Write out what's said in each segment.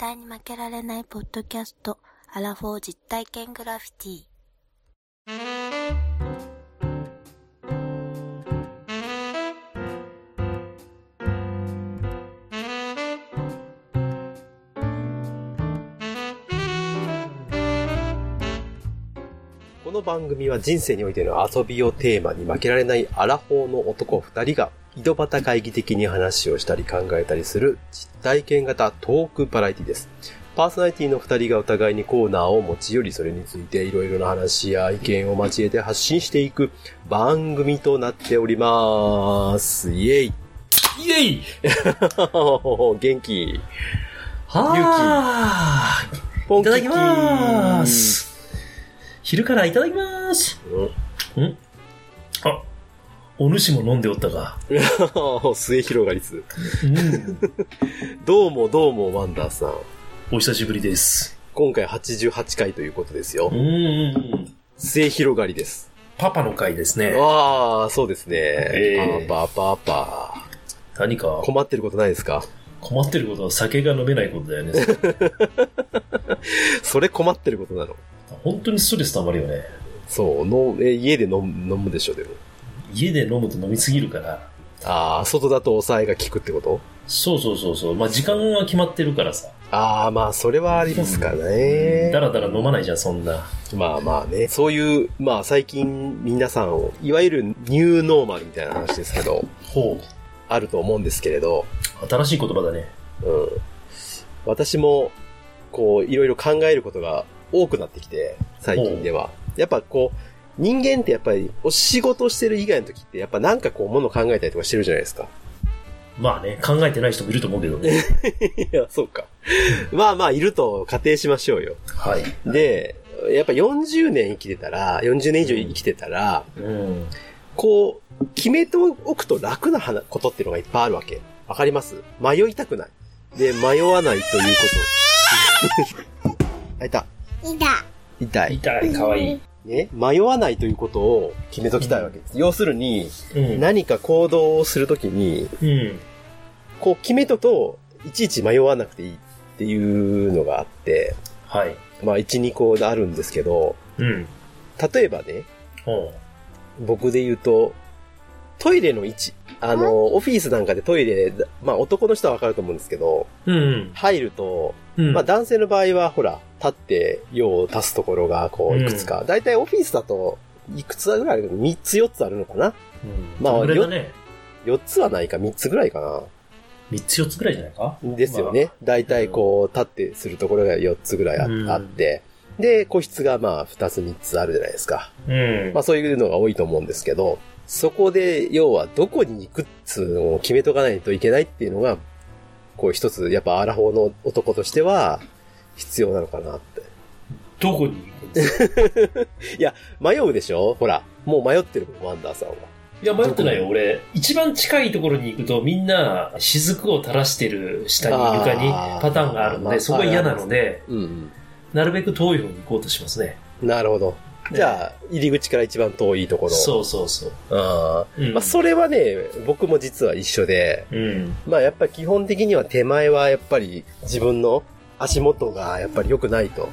対に負けられないポッドキャスト、アラフォー実体験グラフィティ。この番組は人生においての遊びをテーマに負けられないアラフォーの男二人が井戸端会議的に話をしたり考えたりする実体験型トークバラエティです。パーソナリティの二人がお互いにコーナーを持ち寄り、それについていろいろな話や意見を交えて発信していく番組となっております。イェイイェイ 元気はーポンキッキいただきまーす。昼からいただきまーす。うんんあ、お主も飲んでおったか。末広がりつ。うん。どうもどうもワンダーさん。お久しぶりです。今回88回ということですよう。ん。末広がりです。パパの回ですね。ああ、そうですね。ええパパパパ。何か？困ってることないですか？困ってることは酒が飲めないことだよね。それ困ってることなの本当にストレス溜まるよね。そう、のえ家で飲む飲むでしょ、でも。家で飲むと飲みすぎるから。ああ、外だと抑えが効くってこと？そうそうそうそう。まあ時間は決まってるからさ。ああ、まあ、それはありますからね。だらだら飲まないじゃん、そんな。まあまあね。そういう、まあ最近皆さんを、いわゆるニューノーマルみたいな話ですけど、ほあると思うんですけれど、う。新しい言葉だね。うん。私も、こう、いろいろ考えることが多くなってきて、最近では。やっぱこう、人間ってやっぱり、お仕事してる以外の時って、やっぱなんかこう、もの考えたりとかしてるじゃないですか。まあね、考えてない人もいると思うけどね。いや、そうか。まあまあ、いると仮定しましょうよ。はい。で、やっぱ40年生きてたら、40年以上生きてたら、うん。こう、決めておくと楽な話ことっていうのがいっぱいあるわけ。わかります？迷いたくない。で、迷わないということ。あ、いた。いだ。痛い。痛い、かわいい。ね、迷わないということを決めときたいわけです。要するに、うん。何か行動をするときに、うん。こう決めとと、いちいち迷わなくていいっていうのがあって、はい。まあ、1、2個あるんですけど、うん。例えばね、ほ僕で言うと、トイレの位置。あの、オフィスなんかでトイレ、まあ男の人はわかると思うんですけど、う。うん。入ると、うん。まあ男性の場合はほら、立って用を足すところがこういくつか。だいたいオフィスだと、いくつぐらいある ?3 つ4つあるのかな？うん、まあね。?4 つはないか3つぐらいか3つ4つぐらいじゃないか？なですよね。だいたいこう、立ってするところが4つぐらいあ,、うんあって、で、個室がまあ2つ3つあるじゃないですか。うん。まあそういうのが多いと思うんですけど、そこで、要はどこに行くっつうのを決めとかないといけないっていうのが、こう一つ、やっぱアラフォーの男としては、必要なのかなって。どこに行くんですか？いや、迷うでしょ？ほら、もう迷ってるもん、ワンダーさんは。いや、迷ってないよ。俺、一番近いところに行くと、みんな、雫を垂らしてる下に床にパターンがあるのまあで、そこが嫌なので、うん、なるべく遠い方に行こうとしますね。うん。なるほど。じゃあ、入り口から一番遠いところ。そうそうそう。あーうんまあ、それはね、僕も実は一緒で、うん。まあ、やっぱり基本的には手前はやっぱり自分の足元がやっぱり良くないと。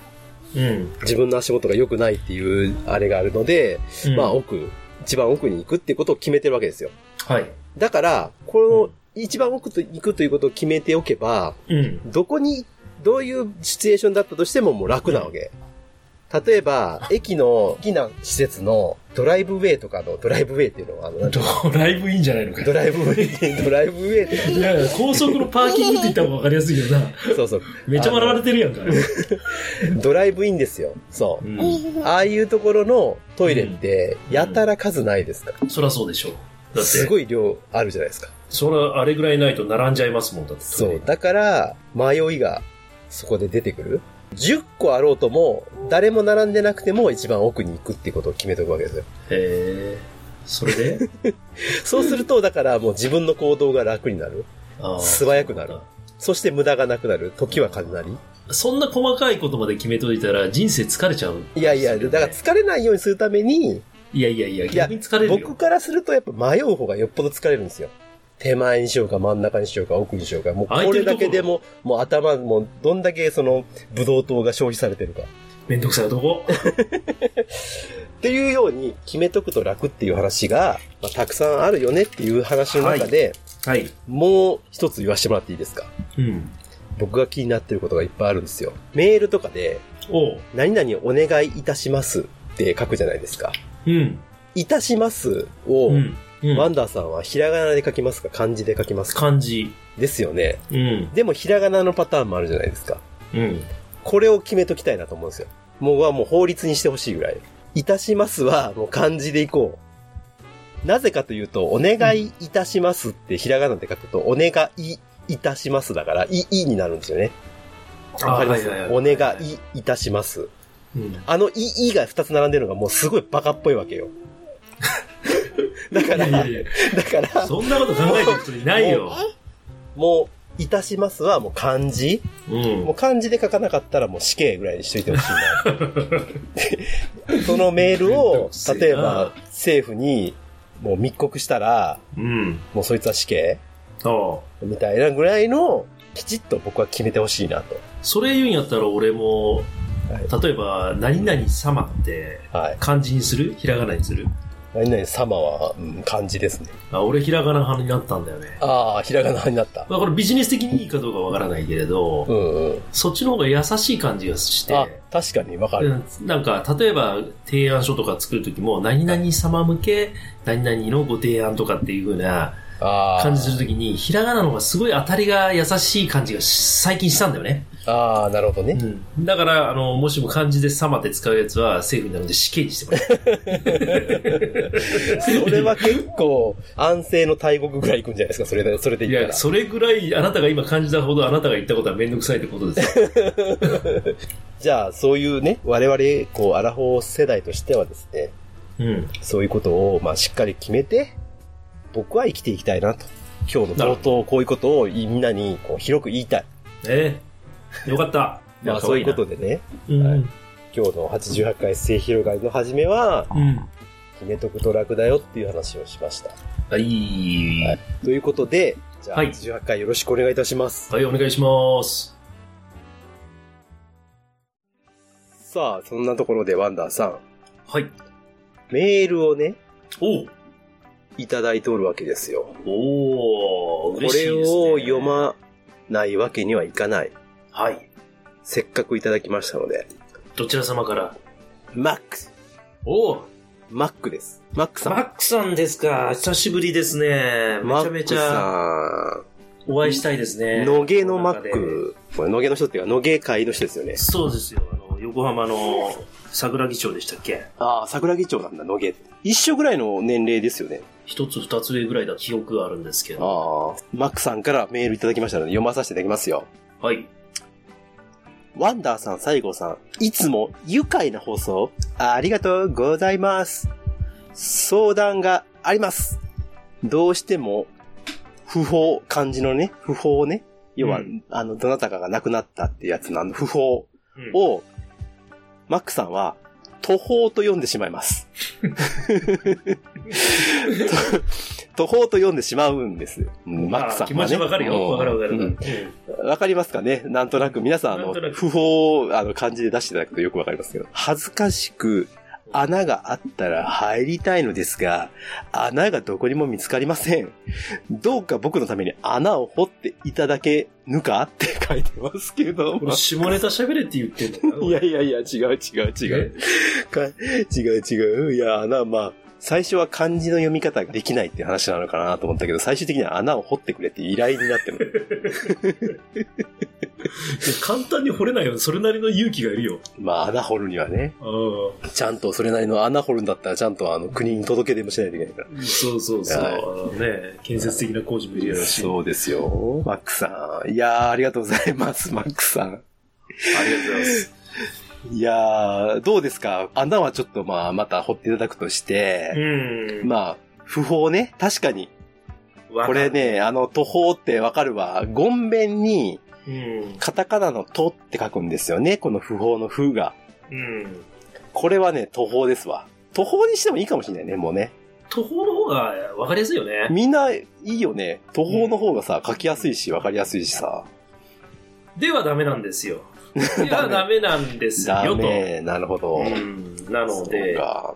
うん。自分の足元が良くないっていうあれがあるので、うんまあ奥、一番奥に行くっていうことを決めてるわけですよ。はい。だから、この一番奥と行くということを決めておけば、うん。どこに、どういうシチュエーションだったとしてももう楽なわけ。例えば、駅の好きな施設のドライブウェイとかのドライブウェイっていうのは、あの、ドライブいいんじゃないのかドライブウェイって、ドライブウェイ って、いやいや、高速のパーキングって言った方が分かりやすいけどな。そうそう。めっちゃ笑われてるやんか。ドライブインですよ。そうう。ん。ああいうところのトイレって、やたら数ないですか？そりゃそうでしょう。だって、すごい量あるじゃないですか。それはあれぐらいないと並んじゃいますもん、だって。そう。だから、迷いがそこで出てくる。10個あろうとも、誰も並んでなくても一番奥に行くっていうことを決めておくわけですよ。へえ。それで？そうすると、だからもう自分の行動が楽になる。素早くなる。そして無駄がなくなる。時は金なり。そんな細かいことまで決めといたら人生疲れちゃう。いやいや、だから疲れないようにするために、いやいやいや、いや逆に疲れるよ。僕からするとやっぱ迷う方がよっぽど疲れるんですよ。手前にしようか真ん中にしようか奥にしようか。もうこれだけでも、もう頭、もうどんだけその、ブドウ糖が消費されてるか。めんどくさい男。っていうように決めとくと楽っていう話が、まあ、たくさんあるよねっていう話の中で、はい。もう一つ言わせてもらっていいですか？うん。僕が気になってることがいっぱいあるんですよ。メールとかで、おう。何々お願いいたしますって書くじゃないですか。うん。いたしますを、うん。うん。ワンダーさんはひらがなで書きますか？漢字で書きますか？漢字。ですよね。うん。でもひらがなのパターンもあるじゃないですか。うん。これを決めときたいなと思うんですよ。もうはもう法律にしてほしいぐらい。いたしますはもう漢字でいこう。なぜかというと、お願いいたしますってひらがなで書くと、お願いいたしますだから、い、いになるんですよね。わかります？あはいはいはいお願いいたします。うん。あのい、いが二つ並んでるのがもうすごいバカっぽいわけよ。だから、いやいやいだからや、、そんなこと考えてる人いないよ。もう、いたしますはもう漢字うんもう。漢字で書かなかったらもう死刑ぐらいにしといてほしいな。そのメールを、例えば政府にもう密告したら、うん。もうそいつは死刑。みたいなぐらいの、きちっと僕は決めてほしいなと。それ言うんやったら俺も、はい。例えば、何々様ってはい。漢字にする？ひらがなにする？何々様は、うん、漢字ですね。あ俺ひらがな派になったんだよね。ああ、ひらがなになった。まあこれビジネス的にいいかどうかわからないけれど、うんうん。そっちの方が優しい感じがして、あ、確かにわかる。うんなんか、例えば、提案書とか作るときも、何々様向け、何々のご提案とかっていう風なああ。感じするときに、ひらがなの方がすごい当たりが優しい感じがし最近したんだよね。ああ、なるほどね。うん。だから、あの、もしも漢字で様って使うやつは、政府なので死刑にしてもらう。それは結構、安政の大国ぐらい行くんじゃないですか、それで、それでいや。それぐらい、あなたが今感じたほど、あなたが言ったことはめんどくさいってことですよ。じゃあ、そういうね、我々、こう、アラフォー世代としてはですね、うん。そういうことを、まあ、しっかり決めて、僕は生きていきたいなと。今日の冒頭、こういうことをみんなに、こう、広く言いたい。ええよかった。まあ、そういうことでね、うん。はい今日の88回末広がりの初めは、うん。決めとくと楽だよっていう話をしました。はい。はいということで、じゃあ、はい88回よろしくお願いいたします。はい、お願いします。さあ、そんなところでワンダーさん、はい。メールをね、おういただいておるわけですよ。おー、こ嬉しいです、ね。れを読まないわけにはいかない。はい。せっかくいただきましたので、どちら様から？マックおー、マックです。マックさん。マックさんですか。久しぶりですね。めちゃめちゃマお会いしたいですね。野毛のマック。これ野毛の人っていうか、野毛会の人ですよね。そうですよ。あの、横浜の桜木町でしたっけ？ああ、桜木町なんだ、野毛。一緒ぐらいの年齢ですよね。一つ二つ上ぐらいだ記憶があるんですけど。ああ。マックさんからメールいただきましたので、読まさせていただきますよ。はい。ワンダーさん、西郷さん、いつも愉快な放送、ありがとうございます。相談があります。どうしても、不法、漢字のね、不法ね、要は、うんあの、どなたかが亡くなったってやつのあの、不法うんを、マックさんは、途方と読んでしまいます。途方と読んでしまうんです。うんマックさんは、ね。あ気持ちわかるよ。わかるわかる。わかりますかね？なんとなく皆さん、あの不法を、あの、漢字で出していただくとよくわかりますけど、恥ずかしく、穴があったら入りたいのですが、穴がどこにも見つかりません。どうか僕のために穴を掘っていただけぬかって書いてますけど。俺、下ネタ喋れって言ってんだよ。いやいやいや、違う違う違う。か違う違う。いや、穴、まあ、最初は漢字の読み方ができないっていう話なのかなと思ったけど、最終的には穴を掘ってくれって依頼になってる。簡単に掘れないよ。それなりの勇気がいるよ。まあ、穴掘るにはね、うちゃんとそれなりの穴掘るんだったら、ちゃんとあの、国に届け出もしないといけないから。ん。そうそうそう。はいあのね、建設的な工事もいるやろし。そうですよ。マックさん。いやー、ありがとうございます、マックさん。ありがとうございます。いやー、どうですか？穴はちょっとまあ、また掘っていただくとして、うん。まあ、不法ね？確かに。これね、あの、途方ってわかるわ。ゴンベンに、うん。カタカナのとって書くんですよね。この不法の不が。うん。これはね、途方ですわ。途方にしてもいいかもしれないね、もうね。途方の方方がわかりやすいよね。みんないいよね。途方の方がさ、書きやすいし、わかりやすいしさ。ではダメなんですよ。ではダメなんですダよ、と。メ。なるほど。うん、なので、か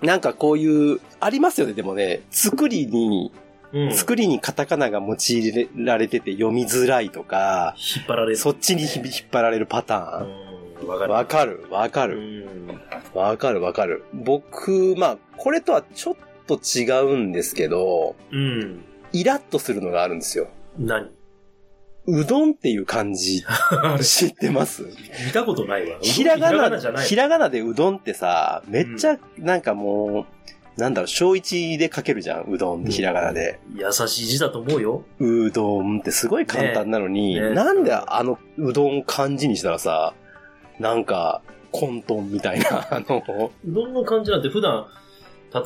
なんかこういう、ありますよね、でもね。作りに、うん、作りにカタカナが用いられてて読みづらいとか、引っ張られる。そっちに引っ張られるパターン。うん、わかる。わかる、わかうる、ん。わかる。僕、まあ、これとはちょっと違うんですけど、うん。イラッとするのがあるんですよ。何？うどんっていう漢字、知ってます？見たことないわ。ひらがな、じゃない。ひらがなでうどんってさ、めっちゃ、なんかもう、なんだろう、小一で書けるじゃん、うどんってひらがなで。優しい字だと思うよ。うどんってすごい簡単なのに、ねねなんであのうどんを漢字にしたらさ、なんか、混沌みたいな、あの、うどんの感じなんて普段、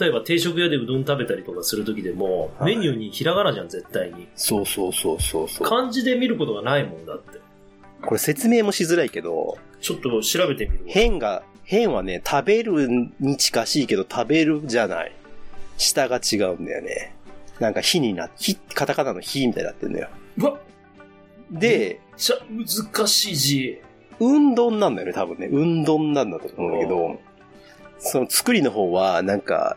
例えば定食屋でうどん食べたりとかするときでも、はいメニューにひらがなじゃん、絶対に。そうそうそうそうそう。漢字で見ることがないもんだって。これ説明もしづらいけど、ちょっと調べてみるわ。変が、変はね、食べるに近しいけど食べるじゃない。下が違うんだよね。なんか火にな、火、カタカナの火みたいになってんだよ。うわで、めっちゃ難しい字。うんどんなんだよね、多分ね。うんどんなんだと思うんだけど、その作りの方は、なんか、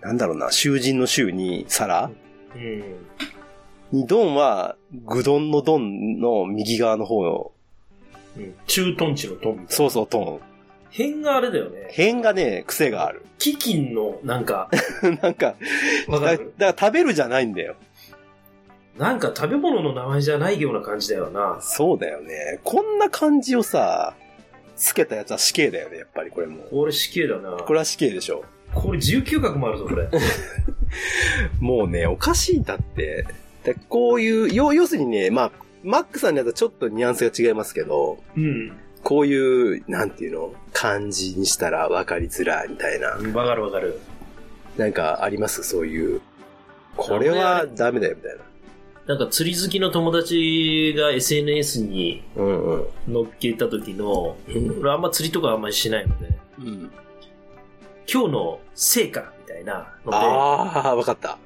なんだろうな、囚人の囚に皿うん。にドンは、ぐどんのドンの右側の方の、うん駐屯地のトン。そうそう、トン。辺があれだよね。辺がね、癖がある。飢饉の、なんか、なんか、だだわかる？から食べるじゃないんだよ。なんか食べ物の名前じゃないような感じだよな。そうだよね。こんな感じをさ、つけたやつは死刑だよね、やっぱりこれも。これ死刑だな。これは死刑でしょ。これ19画もあるぞ、これ。もうね、おかしいんだって。でこういう、要要するにね、まあ、マックさんにやったらちょっとニュアンスが違いますけど、うん。こういう、なんていうの、漢字にしたら分かりづらいみたいな。わかるわかる。なんかあります？そういう。これはダメだよ、みたいな。なんか釣り好きの友達が SNS に。載っけた時の、うん俺あんま釣りとかあんまりしないので、うん、今日の成果みたいなので、ああ、分かった。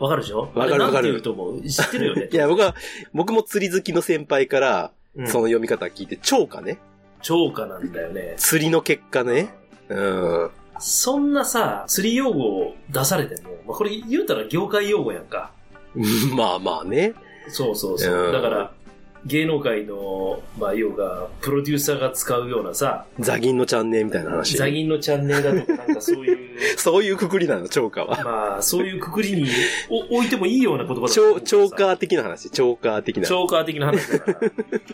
わかるでしょ？わかるわかるあれなんて言うと思う？知ってるよね いや、僕は、僕も釣り好きの先輩から、うんその読み方聞いて、超過ね。超過なんだよね。釣りの結果ね。うん。そんなさ、釣り用語を出されても、まあ、これ言うたら業界用語やんか。まあまあね。そうそうそう。うんだから、芸能界の、まあ、要が、プロデューサーが使うようなさ、ザギンのチャンネルみたいな話。ザギンのチャンネルだとか、なんかそういう、そういうくくりなの、超過は。まあ、そういうくくりにお置いてもいいような言葉だと超、超過的な話。超過的な。チョーカー的な話だから、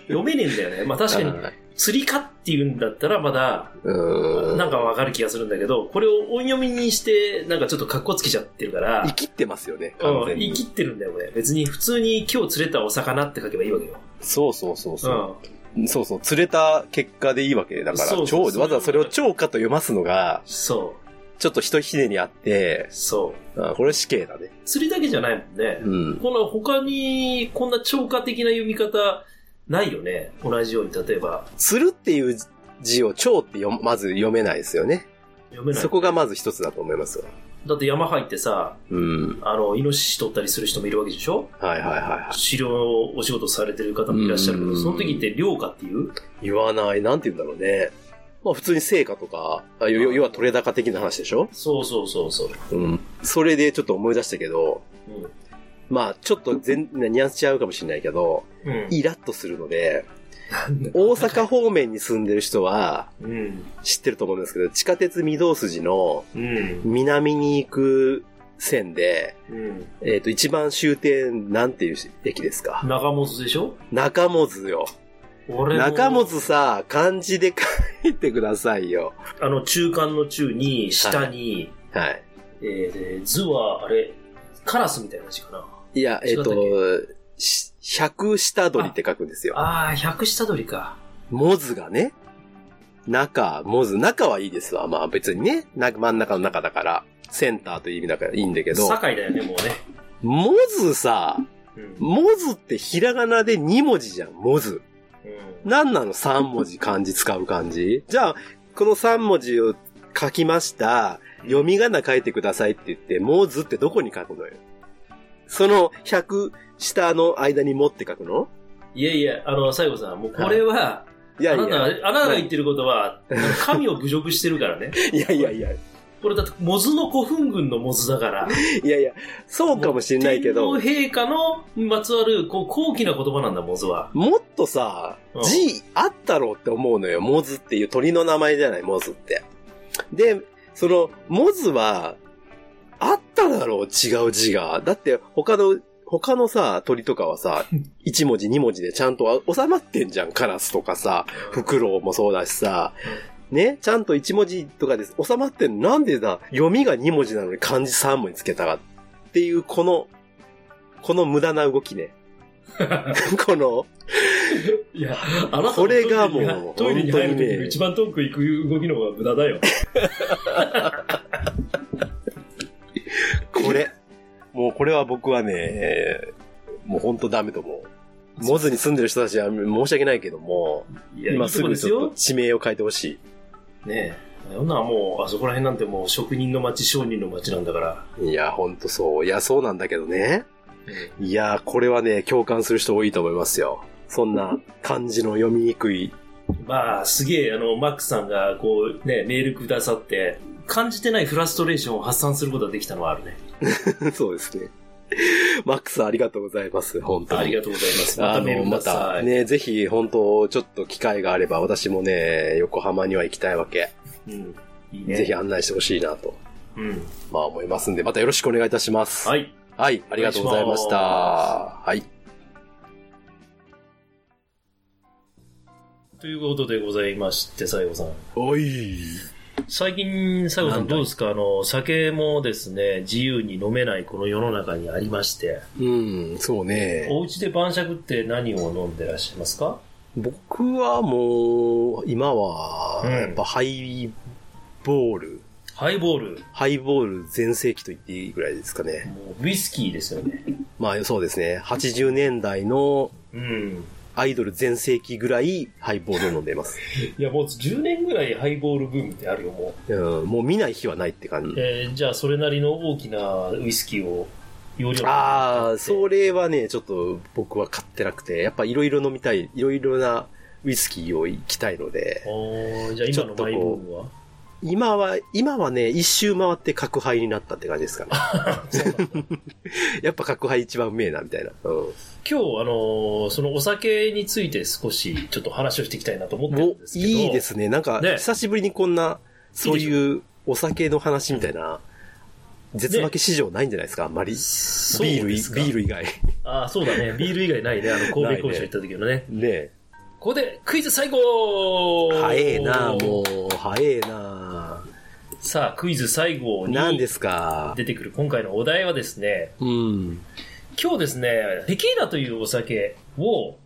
読めねえんだよね。まあ確かに、はい釣りかっていうんだったらまだ、うん。なんかわかる気がするんだけど、これを音読みにして、なんかちょっと格好つけちゃってるから、生きってますよね、うん、完全に。言い切ってるんだよ、これ。別に普通に今日釣れたお魚って書けばいいわけよ。そうそうそううそう。ん。そうそう、釣れた結果でいいわけだから、そうそう超わざわざそれを超過と読ますのが、そちょっとひとひねりあってう、、そう。あこれ死刑だね。釣りだけじゃないもんね。うん。この他に、こんな超過的な読み方、ないよね。同じように、例えば、釣るっていう字を超って読まず読めないですよね。読めない。そこがまず一つだと思いますわ。だって山入ってさ、うん。あの、イノシシ取ったりする人もいるわけでしょ？はいはいはいはい。狩猟のお仕事されてる方もいらっしゃるけど、うんその時って漁家っていう？言わない。なんて言うんだろうね。まあ普通に成果とか、あ要要は取れ高的な話でしょ？そうそうそうそう。うん。それでちょっと思い出したけど、まあちょっと全、ニュアンス違うかもしれないけど、うん。うん。イラッとするので、大阪方面に住んでる人はうん。知ってると思うんですけど、地下鉄御堂筋のうん。南に行く線で、うん。えっ、と、一番終点、なんていう駅ですか？中本でしょ？中本よ。中本さ、漢字で書いてくださいよ。あの、中間の中に、下に、はい。えーで、図は、あれ、カラスみたいな字かな。いや、えっ、違ったっと、し百下取りって書くんですよ。ああ、百下取りか。モズがね。中、モズ。中はいいですわ。まあ別にね。な真ん中の中だから、センターという意味だからいいんだけど、堺だよね、もうね。モズさ、うん。モズってひらがなで2文字じゃん、モズ。うん何なの ?3 文字漢字使う漢字じゃあ、この3文字を書きました。読み仮名書いてくださいって言って、モズってどこに書くのよ？その100下の間に持って書くの？いやいや、あの、西郷さん、もうこれは、いやいあなたあなたが言ってることは、神を侮辱してるからね。いやいやいや、これだって、モズの古墳群のモズだから。いやいや、そうかもしれないけど、天皇陛下のまつわる、こう、高貴な言葉なんだ、モズは。もっとさうん、字あったろうって思うのよ。モズっていう鳥の名前じゃない、モズって。で、その、モズは、あっただろう、違う字が。だって、他の、他のさ、鳥とかはさ、1文字2文字でちゃんと収まってんじゃん。カラスとかさ、フクロウもそうだしさ、ね、ちゃんと1文字とかで収まってんのなんでだ、読みが2文字なのに漢字3文字つけたかっていう、この、この無駄な動きね。この、いや、あなたこれがもうトイレに入る時本当にねに一番遠く行く動きの方が無駄だよ。これ。もうこれは僕はね、もう本当ダメと思う。モズに住んでる人たちは申し訳ないけども、今すこですよぐちょっと。地名を変えてほしねえ。そんなもう、あそこら辺なんてもう職人の町、商人の町なんだから。い。いや、ほんとそう。いや、そうなんだけどね。いや、これはね、共感する人多いと思いますよ。そんな漢字の読みにくい。まあ、すげえ、あの、マックさんが、こう、ね、メールくださって、感じてないフラストレーションを発散することができたのはあるね。そうですね。マックスありがとうございます。本当に。ありがとうございます。またメールくまださい。たね、ぜひ、本当ちょっと機会があれば、私もね、横浜には行きたいわけ。うん。いいね。ぜひ案内してほしいなと、うん。まあ思いますんで、またよろしくお願いいたします。はい。はい、ありがとうございました。はい。ということでございまして、西郷さん。おい。最近、西郷さなんどうですか？あの、酒もですね、自由に飲めないこの世の中にありまして、うん、そうね。お家で晩酌って何を飲んでらっしゃいますか？僕はもう、今は、うんやっぱハイボール、ハイボール？ハイボール全盛期と言っていいぐらいですかね。もうウイスキーですよね。まあそうですね。80年代のうん。アイドル全盛期ぐらいハイボールを飲んでいます。いや、もう10年ぐらいハイボールブームってあるよ、もう。うん、もう見ない日はないって感じ。えーじゃあ、それなりの大きなウイスキーを、容量ああ、それ。れはね、ちょっと僕は買ってなくて、やっぱいろいろ飲みたい、いろいろなウイスキーを行きたいので、おーじゃあ今のマイブームは？今は、今はね、一周回って角杯になったって感じですかね。やっぱ角杯一番うめえな、みたいな。うん。今日、あのーそのお酒について少しちょっと話をしていきたいなと思ってるもんですけど。いいですね。なんか、ね久しぶりにこんな、そういうお酒の話みたいな、絶負け市場ないんじゃないですか、あんまり。ビールビール以外。ああ、そうだね。ビール以外ないね。あの、神戸工場行った時のね。ねここでクイズ最後早えな、もう、早えな。さあ、クイズ最後に何ですか？出てくる今回のお題はですね、うん。今日ですね、テキーラというお酒を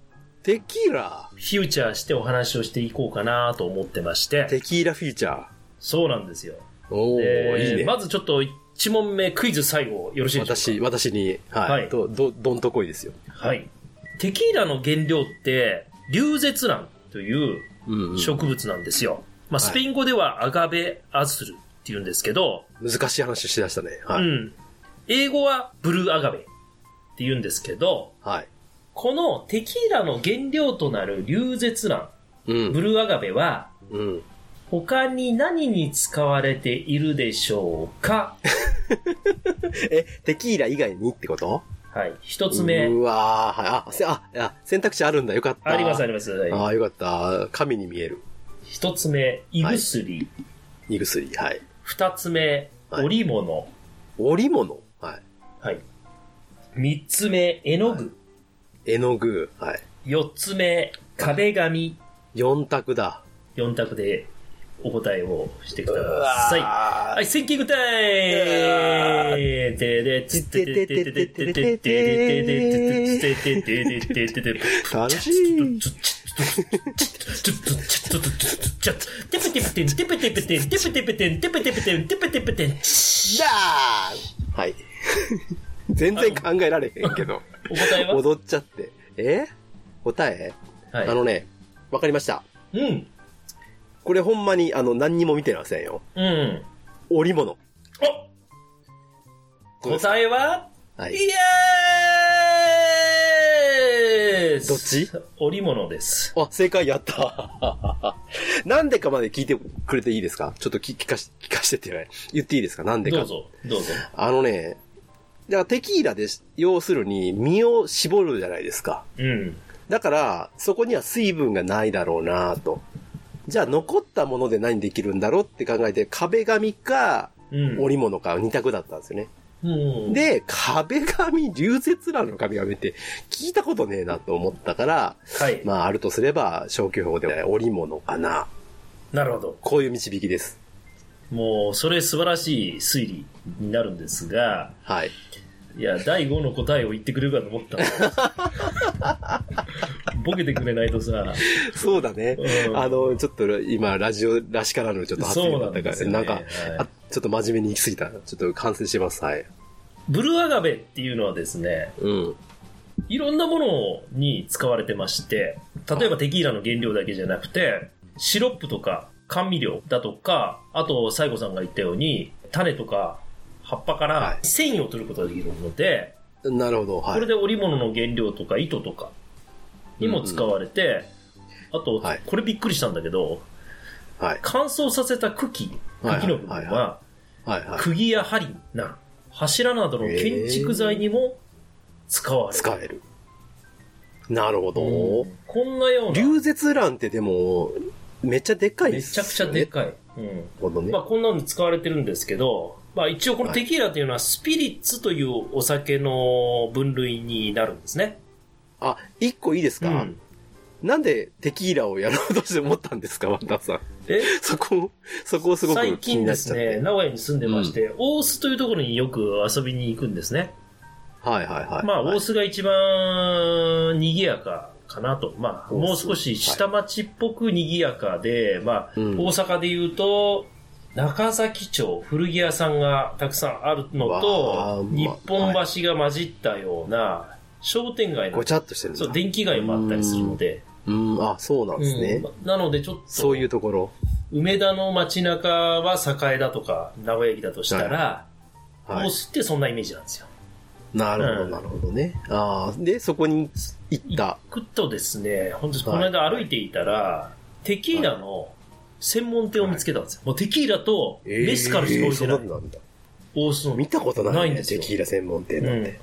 テキーラ？フューチャーしてお話をしていこうかなと思ってまして、テキーラフューチャー？そうなんですよ。おー、でいいね。まずちょっと1問目クイズ最後よろしいでしょうか？私、私に、はい。はいど、ど、どんとこいですよ。はい。テキーラの原料って、流舌蘭といううん、うん。植物なんですよ。まあ、はいスペイン語ではアガベアズルって言うんですけど、難しい話しだしたね。はい。うん。英語はブルーアガベって言うんですけど、はい。このテキーラの原料となる流舌蘭、うん。ブルーアガベは、うん。他に何に使われているでしょうか？え、テキーラ以外にってこと？はい。一つ目。うわー、はい。あ、せあ、選択肢あるんだ。よかった。ありますあります。はいああ、よかった。神に見える。一つ目、胃薬。胃薬。はい。二つ目、はい織物。織物？はい。はい。三つ目、絵の具。絵の具？はい。四つ目、壁紙。四択だ。四択でお答えをしてくだうさい。はい、シンキングタイムででつってててててててててててててててて楽しい。テペテペテン、テペテペテン、テペテペテン、テペテペテン、テペテペテン。だー はい。全然考えられへんけど。お答えは？踊っちゃって。え？答え、はい。あのね、わかりました。うん。これほんまに、あの、何にも見てませんよ。うん。織物。お答えは、はい。イエーイどっち？織物です。あ、正解やった。なんでかまで聞いてくれていいですか？ちょっと聞聞かし、聞かしてってね。言っていいですか？なんでか。どうぞ、どうぞ。あのね、だからテキーラでし、要するに身を絞るじゃないですか。うん。だから、そこには水分がないだろうなと。じゃあ残ったもので何できるんだろうって考えて、壁紙かうん。織物か二択だったんですよね。うん、で、壁紙、流雪蘭の壁紙って聞いたことねえなと思ったから、はい。まああるとすれば消去法で織物かな。なるほど。こういう導きです。もう、それ素晴らしい推理になるんですが、はい。いや、第5の答えを言ってくれるかと思ったの ボケてくれないとさ、そうだね。うんあの、ちょっと今、ラジオらしからぬちょっと発言だったから、ねなんか、はいあ、ちょっと真面目に行き過ぎた。ちょっと完成します。はい。ブルーアガベっていうのはですね、うん。いろんなものに使われてまして、例えばテキーラの原料だけじゃなくて、シロップとか甘味料だとか、あと、西郷さんが言ったように、種とか葉っぱかはらい繊維を取ることができるので、なるほど。はい。これで織物の原料とか糸とかにも使われて、あとはい、これびっくりしたんだけど、はい。乾燥させた茎、はい茎の部分はいは、はい。はい。釘や針になる。柱などの建築材にも使われる。使える。なるほど。うんこんなような。流絶蘭ってでも、めっちゃでっかいですよね。めちゃくちゃでかい。うん。ほどね。まあ、こんなのに使われてるんですけど、まあ、一応このテキーラというのはスピリッツというお酒の分類になるんですね。あ、一個いいですか、うん。なんでテキーラをやろうとして思ったんですか、ワンダさん。え？そこ、そこをすご最く気に近です。ね、名古屋に住んでまして、大須というところによく遊びに行くんですね。はいはいはい。まあ、はい大須が一番賑やかかなと。まあ、もう少し下町っぽく賑やかで、まあ、うん大阪で言うと、中崎町、古着屋さんがたくさんあるのわとあ、日本橋が混じったような商店街のごちゃっとしてるそう、電気街もあったりするので、うん、あ、そうなんですね。うんなのでちょっと、そういうところ。梅田の街中は栄だとか名古屋駅だとしたら、はい。大須ってそんなイメージなんですよ。なるほど、うんなるほどね。ああ、で、そこに行った。行くとですね、本当にこの間歩いていたら、テキーラの専門店を見つけたんですよ。もうテキーラとメスからしか置いてない。えーそうなんだ。大須の。見たことない,、ないんですよテキーラ専門店なんて。うん。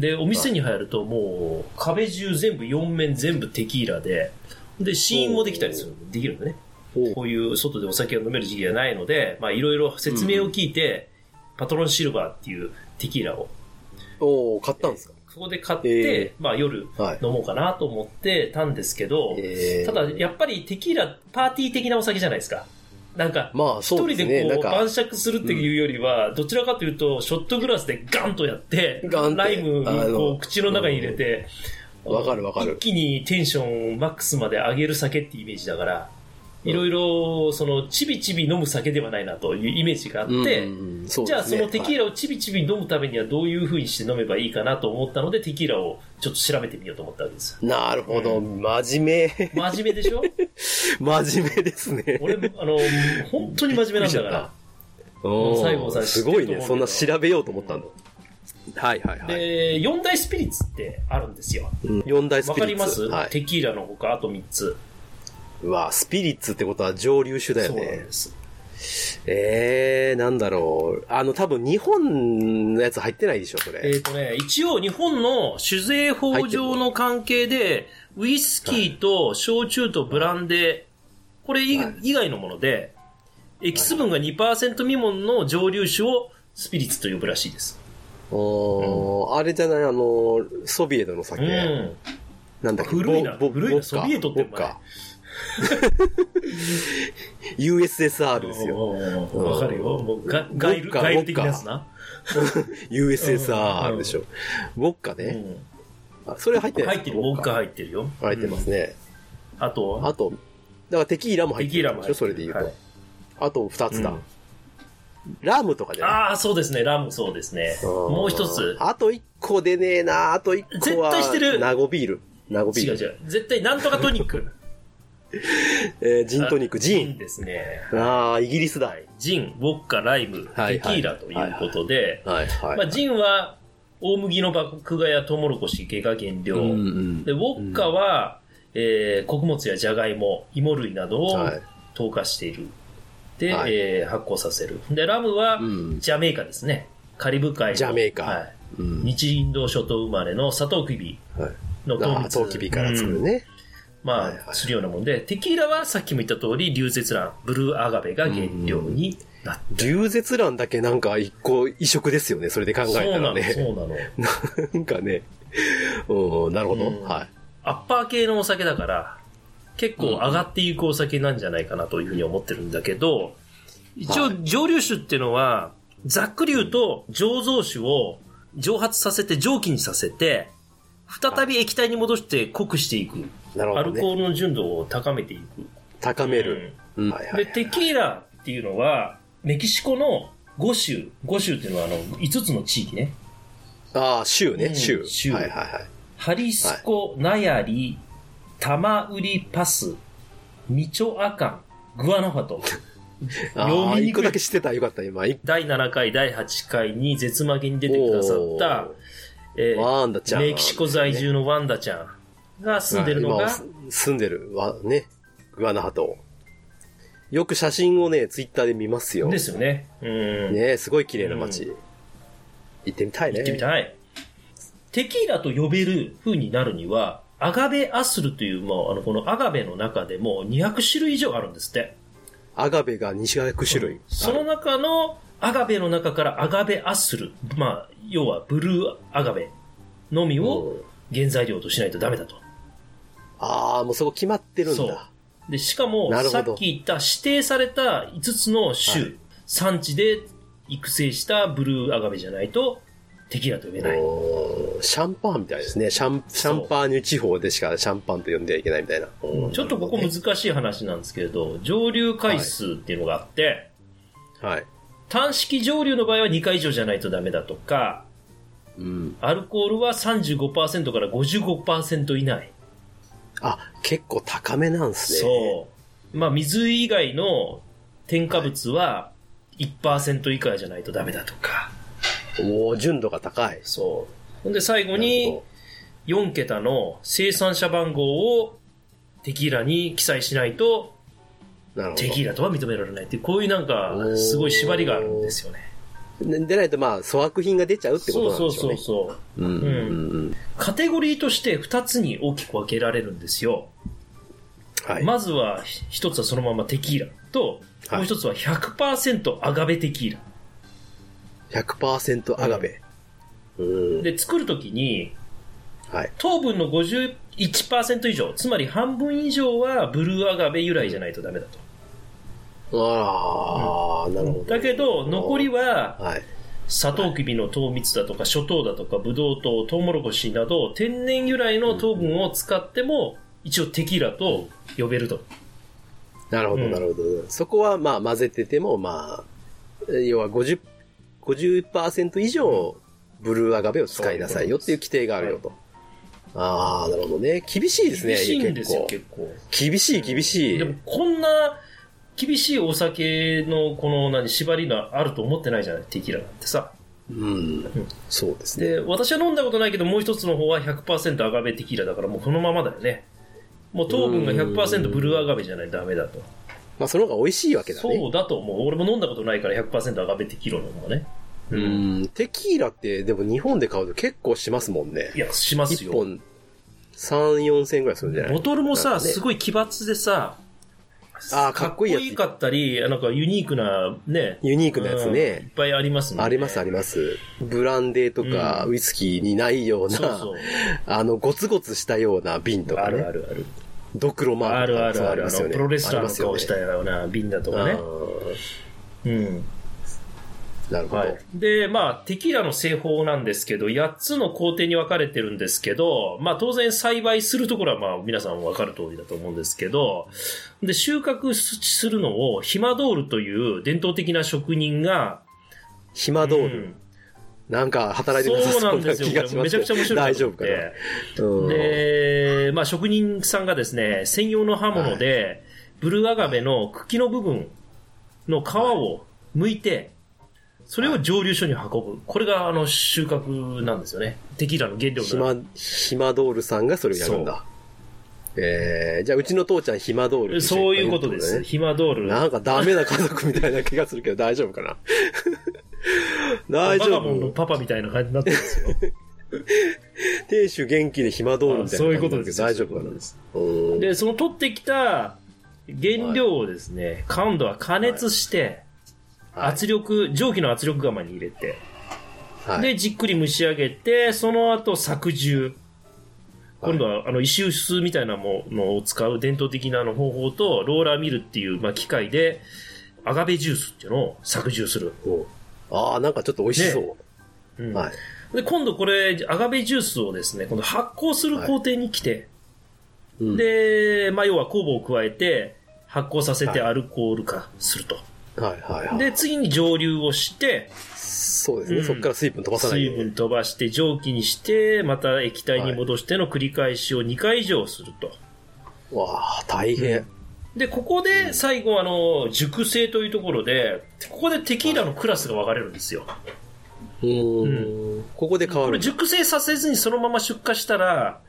で、お店に入るともう壁中全部4面全部テキーラで、で、試飲もできたりする、できるんだね。おこういう外でお酒を飲める時期がないので、まあいろいろ説明を聞いて、パトロンシルバーっていうテキーラを。おー買ったんですか？そこで買って、えまあ夜はい。飲もうかなと思ってたんですけど、えー。ただやっぱりテキーラパーティー的なお酒じゃないですか。なんか、まあ、一そうですね。人でこう晩、酌するっていうよりは、どちらかというと、ショットグラスでガンとやって、ライムあのこう口の中に入れて、わかるわかる。一気にテンションマックスまで上げる酒ってイメージだから、いろいろ、その、ちびちび飲む酒ではないなというイメージがあって、うんうんそうじゃあそのテキーラをちびちび飲むためにはどういう風にして飲めばいいかなと思ったので、テキーラをちょっと調べてみようと思ったわけですよ。なるほど。真面目。真面目でしょ？真面目ですね。俺、あの、本当に真面目なんだから。西郷さん知すごいね。そんな調べようと思ったんだ。はいはいはい。で、四大スピリッツってあるんですよ。うん四大スわピリッツ。かります、はい。テキーラのほか、あと3つ。うわ、スピリッツってことは蒸留酒だよねで。す。えー、なんだろう。あの、多分日本のやつ入ってないでしょ、そえっ、れ。とね、一応日本の酒税法上の関係で、ウイスキーと焼酎とブランデー、これ以はい以外のもので、エキス分が2%未満の蒸留酒をスピリッツと呼ぶらしいです。おーあれじゃない、あの、ソビエトの酒。うん。なんだっけ？古いな古いなソビエトってボッカ USSR ですよ。よ。わかるよ。もうガガイル、ガイル的なやつな。USSR でしょ。ボッカね。うん。あそれ入ってない入ってる、ウォッカ入ってるよ。入ってますね。うん。あと、あと、だからテキーラも入テってるでしょ、キーラも入ってるそれで言うと。はいあと二つだ。うんラムとかじゃない？ああ、そうですね。ラムそうですね。もう一つ。あと一個でねえな。あと一個は。絶対してるナゴビール。ナゴビール。違う違う。絶対なんとかトニック。えージントニック、ジン。ですね。ああ、イギリスだ。はい。ジン、ウォッカ、ライム、はいテキーラということで、ジンは大麦の麦芽やトウモロコシ系が原料。うんうんで、ウォッカは、えー穀物やジャガイモ、芋類などをはい糖化している。で、はいえー発酵させる。で、ラムはうんジャメイカですね。カリブ海の。ジャメイカはい。うん。日インド諸島生まれのサトウキビはい。の糖蜜。ああ、トウキビから作るうんね。まあ、するようなもんで、テキーラはさっきも言った通り、流絶卵、ブルーアガベが原料になって流絶卵だけなんか一個異色ですよね。それで考えたそうなの、らね。そうなの。なんかね。うん、なるほど。うんはい。アッパー系のお酒だから、結構上がっていくお酒なんじゃないかなというふうに思ってるんだけど、一応蒸留酒っていうのは、ざっくり言うと醸造酒を蒸発させて蒸気にさせて、再び液体に戻して濃くしていく。アなるほどね。ルコールの純度を高めていく。高める。うん。はいはで、い。テキーラっていうのは、メキシコの5州、5州っていうのはあの、5つの地域ね。ああ、州ね、うん州。州はいはいはい。ハリスコ、ナヤリ、タマウリパス、ミチョアカン、グアナファト。ああ、一個だけ知ってたよかった、今。い第7回、第8回に絶負けに出てくださった、えーワンダちゃん。メキシコ在住のワンダちゃんが住んでるのが、住んでるわ、ね。グアナハト。よく写真をね、ツイッターで見ますよ。ですよね。うん。ねすごい綺麗な街。行ってみたいね。行ってみたい。テキーラと呼べる風になるには、アガベアスルという、もう、あの、このアガベの中でも200種類以上あるんですって。アガベが200種類。その中のアガベの中からアガベアッスル、まあ、要はブルーアガベのみを原材料としないとダメだと。ああ、もうそこ決まってるんそうだ。で、しかもさっき言った指定された5つの種、はい産地で育成したブルーアガベじゃないと、テキーラと呼べない。シャンパンみたいですね。シャン、シャンパーニュ地方でしかシャンパンと呼んではいけないみたいな。うんちょっとここ難しい話なんですけれど、蒸留回数っていうのがあって、はい。単式蒸留の場合は2回以上じゃないとダメだとか、うん。アルコールは35%から55%以内。あ、結構高めなんですね。そう。まあ、水以外の添加物は1%以下じゃないとダメだとか。おお純度が高い。そう。ほんで最後にほ4桁の生産者番号をテキーラに記載しないと。テキーラとは認められないっていう、こういうなんかすごい縛りがあるんですよね。ででないと、まあ、粗悪品が出ちゃうってことそうそうなんでしょうね。そうそう。うんうんうん。カテゴリーとして2つに大きく分けられるんですよ。はい。まずは1つはそのままテキーラと、はいもう1つは100%アガベテキーラ。100%アガベ。うん。で、作るときに、はい。糖分の51%以上、つまり半分以上はブルーアガベ由来じゃないとダメだと。ああ、なるほど。だけど、残りは、はい。サトウキビの糖蜜だとか、諸糖だとか、ブドウ糖、トウモロコシなど、天然由来の糖分を使っても、一応テキーラと呼べると。なるほど、うんなるほど。そこは、まあ、混ぜてても、まあ、要は50、50%以上、ブルーアガベを使いなさいよっていう規定があるよと。ああ、なるほどね。厳しいですね、厳しいんですよ。結構。厳しい、厳しい。でも、こんな厳しいお酒のこの何縛りがあると思ってないじゃない、テキーラなんてさ。うん。そうですね。で、私は飲んだことないけど、もう一つの方は100%アガベテキーラだから、もうこのままだよね。もう糖分が100%ブルーアガベじゃないとダメだと。まあ、その方が美味しいわけだね。そうだと思う。俺も飲んだことないから100%アガベテキーラの方がね。う。ん。テキーラって、でも日本で買うと結構しますもんねい。や、しますよ。一本、3、4千円ぐらいするんじゃない？ボトルもさ、ねすごい奇抜でさ、あーかっこいいやつかったり、なんかユニークなね。ユニークなやつうんいっね。ぱいありますね。ありますあります。ブランデーとかうんウイスキーにないような、そうそう。あの、ゴツゴツしたような瓶とかあるあね。るある。ドクロマーあクとかそうるあるある。あの、りますよね。プロレスラーの顔したあような瓶だとかね。。うん。なるほど。はい。で、まあ、テキーラの製法なんですけど、8つの工程に分かれてるんですけど、まあ、当然栽培するところは、まあ、皆さん分かる通りだと思うんですけど、で、収穫するのを、ヒマドールという伝統的な職人が、ヒマドール。うんなんか働いてなさそうなんなですよ。こ気がしますれめちゃくちゃ面白いな大丈夫かな？て。うんで、まあ職人さんがですね、専用の刃物で、ブルーアガベの茎の部分の皮を剥いて、それを蒸留所に運ぶ。これがあの収穫なんですよね。テキーラの原料ヒになる。マ、ヒマドールさんがそれをやるんだ。えー、じゃあうちの父ちゃんヒマドールってそういうことです。ね。ヒマドール。なんかダメな家族みたいな気がするけど大丈夫かな 大丈バカモンの夫パパみたいな感じになってるんですよ。亭主元気でヒマドールみたいなそういうことです。大丈夫かなでその取ってきた原料をですね、今度は加熱して、はい圧力、蒸気の圧力釜に入れて、はい。で、じっくり蒸し上げて、その後搾汁。今度は、あの、石臼みたいなものを使う伝統的なあの方法と、ローラーミルっていう、まあ、機械で、アガベジュースっていうのを搾汁する。おああ、なんかちょっと美味しそう。うんはい。で、今度これ、アガベジュースをですね、今度発酵する工程に来て、うん、で、まあ、要は酵母を加えて、発酵させてアルコール化すると。はいはいはい。で、次に蒸留をして、そうですね。うんそこから水分飛ばさない水分飛ばして蒸気にして、また液体に戻しての繰り返しを2回以上すると。わあ、大変。で、ここで最後あの、熟成というところで、ここでテキーラのクラスが分かれるんですよ。うーん。ここで変わる。これ熟成させずにそのまま出荷したら、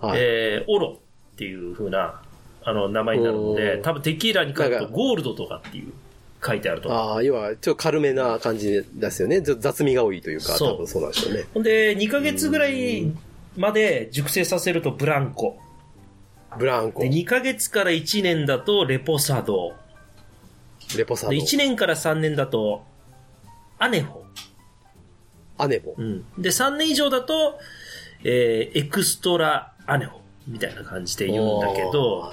はい。えー、オロっていう風な、あの、名前になるのうで、ん多分テキーラに書くとゴールドとかっていう書いてあると。ああ、要は、ちょっと軽めな感じですよね。ちょっと雑味が多いというか、そう多分そうなんでしょうね。ほんで、2ヶ月ぐらいまで熟成させるとブランコ。ブランコで、、2ヶ月から1年だとレポサド。で、レポサード、1年から3年だとアネホ。アネボ。うん。で、3年以上だと、えー、エクストラアネホ。みたいな感じで言うんだけど、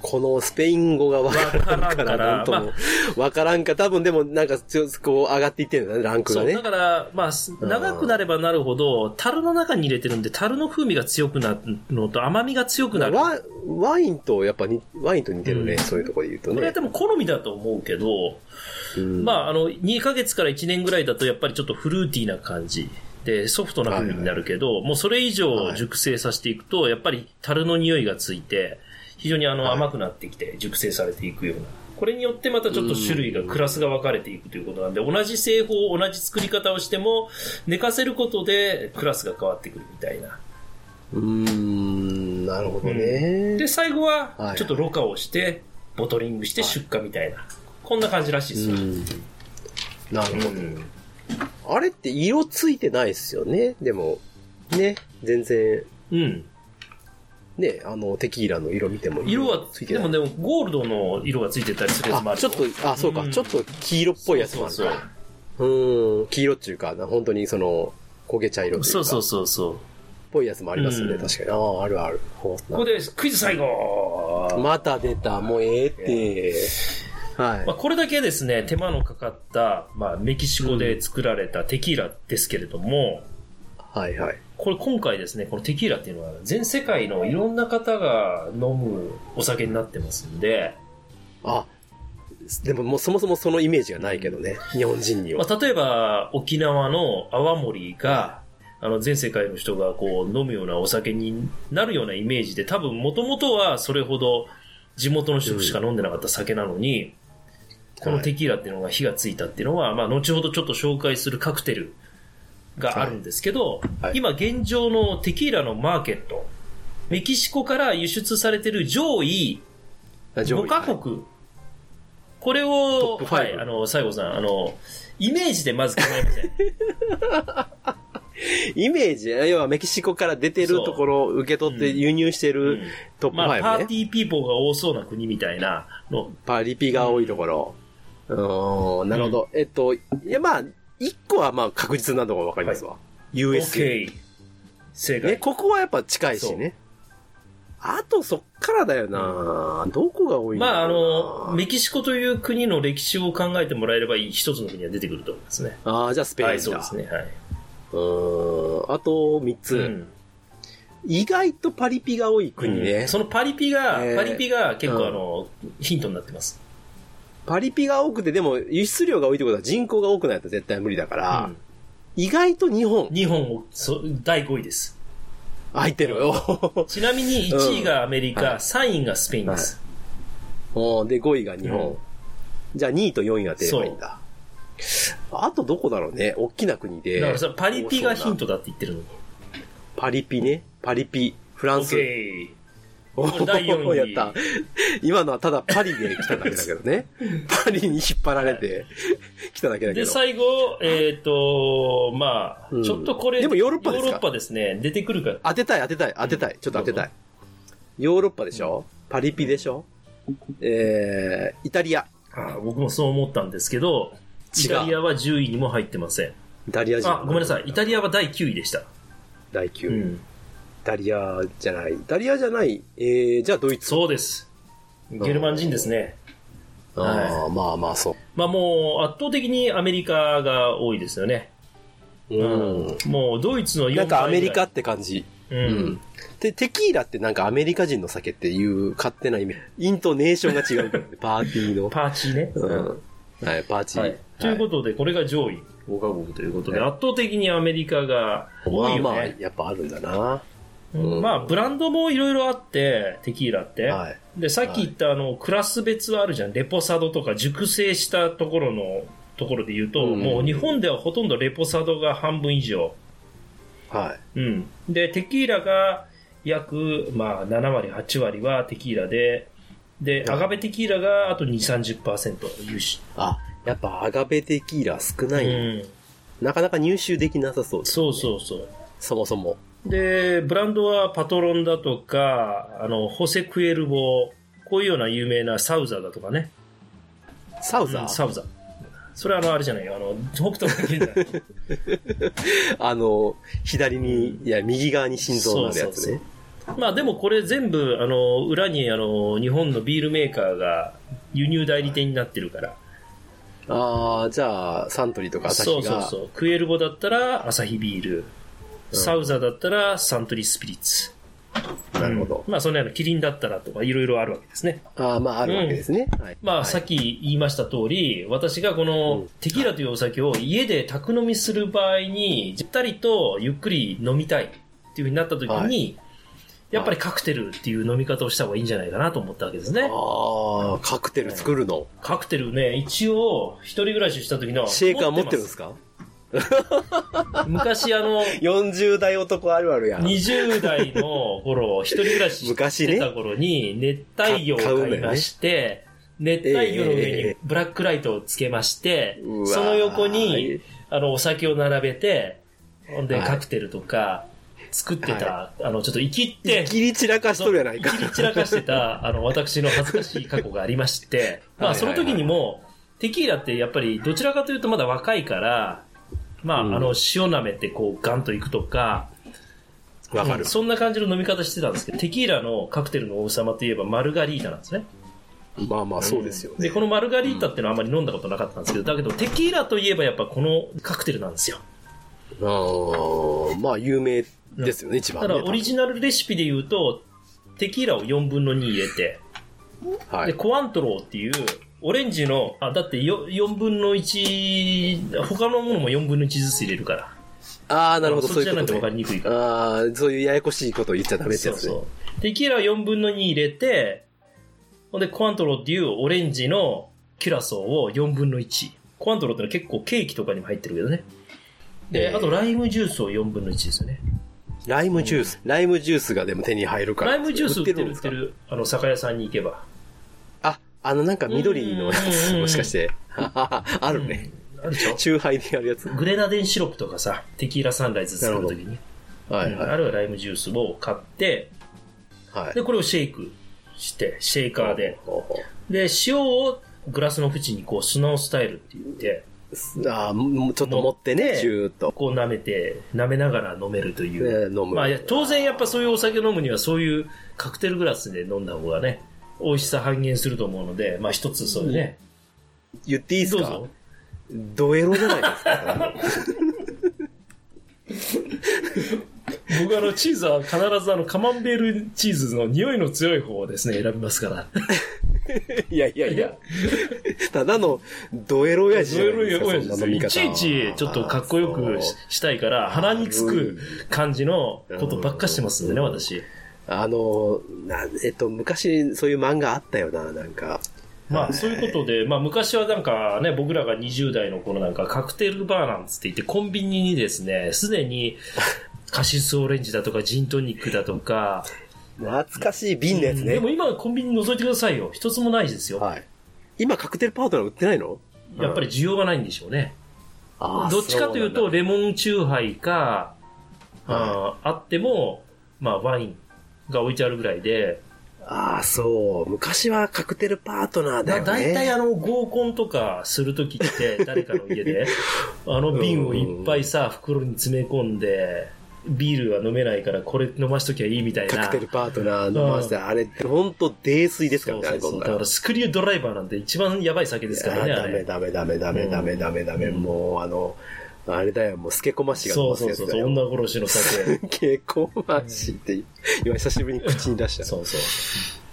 このスペイン語がわからんか、らなんとも、わからんか、多分でもなんか、こう上がっていってるんだね、ランクそう、がねだ。から、まあ、す長くなればなるほど、樽の中に入れてるんで、樽の風味が強くなるのと甘みが強くなる。ワワインと、やっぱに、ワインと似てるね、うんそういうところで言うとこれ。でも好みだと思うけど、うんまあ、あの、2ヶ月から1年ぐらいだと、やっぱりちょっとフルーティーな感じ。で、ソフトな風味になるけど、もうそれ以上熟成させていくと、やっぱり樽の匂いがついて、非常にあのはい甘くなってきて熟成されていくような。これによってまたちょっと種類が、うんクラスが分かれていくということなんで、同じ製法、同じ作り方をしても、寝かせることでクラスが変わってくるみたいな。うーん、なるほどね。で、最後はは、いちょっとろ過をして、ボトリングして出荷みたいな。こんな感じらしいですよ。うん。なるほど。うんあれって色ついてないですよね。でも、ね、全然、うん。ね、あの、テキーラの色見ても。色はつい、てない。でもでも、ゴールドの色がついてたりするやつもああ、るちょっと、あ、そうか、ん。ちょっと黄色っぽいやつもあるそうそうう。ーん、黄色っていうか、な本当にその、焦げ茶色というか、そうそうっそうそう。ぽいやつもありますよね、うん。確かに。ああ、あるある。ここでクイズ最後、また出た、もうええって。はいまあ、。これだけですね、手間のかかった、まあ、メキシコで作られたテキーラですけれども、はいはい。これ今回ですね、このテキーラっていうのは全世界のいろんな方が飲むお酒になってますんで、あ、でももうそもそもそのイメージがないけどね、日本人には。まあ、例えば沖縄の泡盛が、あの全世界の人がこう飲むようなお酒になるようなイメージで、多分もともとはそれほど地元の人しか飲んでなかった酒なのに、このテキーラっていうのが火がついたっていうのは、まあ後ほどちょっと紹介するカクテルがあるんですけど、今現状のテキーラのマーケット、メキシコから輸出されてる上位5カ国、これを、はい、あの、西郷さん、あの、イメージでまず考えません。イメージ、要はメキシコから出てるところを受け取って輸入してるトップまあ、パ5ね。ーティーピーポーが多そうな国みたいなの。パリピが多いところ。うーん、なるほど。えっと、いや、まあ、一個はまあ確実なのがわかりますわ。US。OK。正解。ね、ここはやっぱ近いしね。あとそっからだよな、どこが多いんだまあ、あの、メキシコという国の歴史を考えてもらえれば一つの国が出てくると思いますね。ああ、じゃあスペインだ。はい、そうですね。はい。うーん。あと三つ、うん意外とパリピが多い国ね。うんそのパリピが、えーパリピが結うん構あの、ヒントになってます。パリピが多くて、でも輸出量が多いってことは人口が多くないと絶対無理だから、意外と日本日本を、そ第5位です。入ってるよ。ちなみに1位がアメリカ、うんはい3位がスペインです。おーで、5位が日本。うんじゃあ2位と4位が出ればいいんだ。あとどこだろうね。大きな国で。だからさ、パリピがヒント。トだって言ってるのに。パリピね。パリピ。フランオッス。ケ第四位やった。今のはただパリで来ただけだけどね。パリに引っ張られて来ただけだー。で、けど。最後、えっ、と、まあ、うんちょっとこれ、でもヨーロッパですか？ヨーロッパですね。出てくるか。当てたい当てたい当てたい。ちょっと当てたい。ヨーロッパでしょ？パリピでしょ？えー、イタリア。あ僕もそう思ったんですけど、イタリアは10位にも入ってません。イタリア人。あ、ごめんなさい。イタリアは第9位でした。第9位。うん。イタリアじゃない。イタリアじゃない。えー、じゃあドイツ。そうです。ゲルマン人ですね。ああ、まあまあそう。まあもう圧倒的にアメリカが多いですよね。うん。もうドイツの4なんかアメリカ倍って感じ。ううんん。で、テキーラってなんかアメリカ人の酒っていう勝手なイメージ。イントネーションが違うからね。パーティーの。パーチーね。うん。はい、パーチー。はい。ということで、これが上位5カ国ということで、はい圧倒的にアメリカが多いよまあまあ、ね。やっぱあるんだな。うんまあ、ブランドもいろいろあって、テキーラって。はい。で、さっき言ったあの、クラス別あるじゃん。レポサドとか熟成したところのところで言うと、うんもう日本ではほとんどレポサドが半分以上。はい。うん。で、テキーラが約、まあ、7割、8割はテキーラで、で、アガベテキーラがあと2、30%優秀。あ、やっぱアガベテキーラ少ない、うん。なかなか入手できなさそうです。そうそうそう。そもそも。で、ブランドはパトロンだとか、あの、ホセクエルボ、こういうような有名なサウザーだとかね。サウザー、うんサウザー。それはあの、あれじゃないよ。あの、北斗の剣じゃない。あの、左に、いや、右側に心臓のあるやつね。まあでもこれ全部、あの、裏にあの、日本のビールメーカーが輸入代理店になってるから。ああ、じゃあ、サントリーとかアサヒが。そうそうそう。クエルボだったらアサヒビール。サウザーだったらサントリースピリッツ。なるほど。うんまあそのようなキリンだったらとかいろいろあるわけですね。ああ、まあ、あるわけですね。はい。まあ、はいさっき言いました通り、私がこうのんテキーラというお酒を家で宅飲みする場合に、じったりとゆっくり飲みたいっていう風になった時に、はいやっぱりカクテルっていう飲み方をした方がいいんじゃないかなと思ったわけですね。ああ、カクテル作るの？カクテルね、一応、一人暮らしした時の。シェーカー持ってるんですかか？昔あの、?40 代男あるあるや。20代の頃、一人暮らししてた頃に、熱帯魚をか買いまして、熱帯魚の上にブラックライトをつけまして、うわーその横に、あの、お酒を並べて、ほんで、はいカクテルとか、作ってた、あの、ちょっと生きって、切り散らかしとるやないか。切り散らかしてた、あの、私の恥ずかしい過去がありまして、まあ、はいはいはいその時にも、テキーラってやっぱり、どちらかというとまだ若いから、まあ、うんあの、塩舐めてこう、ガンといくとか、わかるうん。そんな感じの飲み方してたんですけど、テキーラのカクテルの王様といえばマルガリータなんですね。まあまあ、そうですよね。で、このマルガリータっていうのはあまり飲んだことなかったんですけど、だけどテキーラといえばやっぱこのカクテルなんですよ。あーまあ、有名ですよね、一番ね。ただ、オリジナルレシピで言うと、テキーラを4分の2入れて、で、はい。コアントローっていう、オレンジの、あ、だってよ4分の1、他のものも4分の1ずつ入れるから。ああ、なるほど、そそういうことっちじゃないと分かりね。にくいから。ああ、そういうややこしいことを言っちゃダメってそうやつね。そう。テキーラを4分の2入れて、ほんで、コアントローっていうオレンジのキュラソーを4分の1。コアントローってのは結構ケーキとかにも入ってるけどね。で、えーあとライムジュースを4分の1ですよね。ライムジュース。ライムジュースがでも手に入るから。ライムジュース売ってる売ってる、あの、酒屋さんに行けば。あ、あのなんか緑のやつ、うんもしかして。あるね。あるでしょ？チューハイでやるやつ。グレナデンシロップとかさ、テキーラサンライズ作るときに、うんはいはあるいはライムジュースを買って、い。はい。で、これをシェイクして、シェイカーで。で、塩をグラスの縁にこう、スノースタイルって言って、ああ、もうちょっと持ってね、ジューっと。こう舐めて、舐めながら飲めるという。ね飲む。まあ、当然やっぱそういうお酒飲むにはそういうカクテルグラスで飲んだ方がね、美味しさ半減すると思うので、まあ一つそういうね。言っていいですか？ど。ドエロじゃないですか？僕あの、チーズは必ずあの、カマンベールチーズの匂いの強い方をですね、選びますから。いやいやいや。ただの、ドエロ親父じゃないですか。親父。いちいち、ちょっとかっこよくしたいから、鼻につく感じのことばっかしてますんでね、私。あの、な、えっと、昔そういう漫画あったよな、なんか。まあ、そういうことで、まあ、昔はなんかね、僕らが20代の頃なんか、カクテルバーなんつって言って、コンビニにですね、すでに、カシスオレンジだとか、ジントニックだとか、懐かしい瓶のやつね。でも今コンビニ覗いてくださいよ。一つもないですよ。はい。今カクテルパートナー売ってないの？やっぱり需要がないんでしょうね。どっちかというと、レモンチューハイか、ああっても、まあ、ワインが置いてあるぐらいで、ああ、そう。昔はカクテルパートナーだよね。だいたいあの合コンとかするときって、誰かの家で、あの瓶をいっぱいさ、袋に詰め込んで、ビールは飲めないからこれ飲ましときゃいいみたいな。カクテルパートナー飲ませて、あれ、ほんと泥酔ですからね、あれ、そうそうだからスクリュードライバーなんて一番やばい酒ですからね、あダメれ。ダメダメダメダメダメダメ、もうあの、あれだよ、もう、スケコマシがそうそうそうそう、女殺しの酒。スケコマシって、今久しぶりに口に出した。そうそう。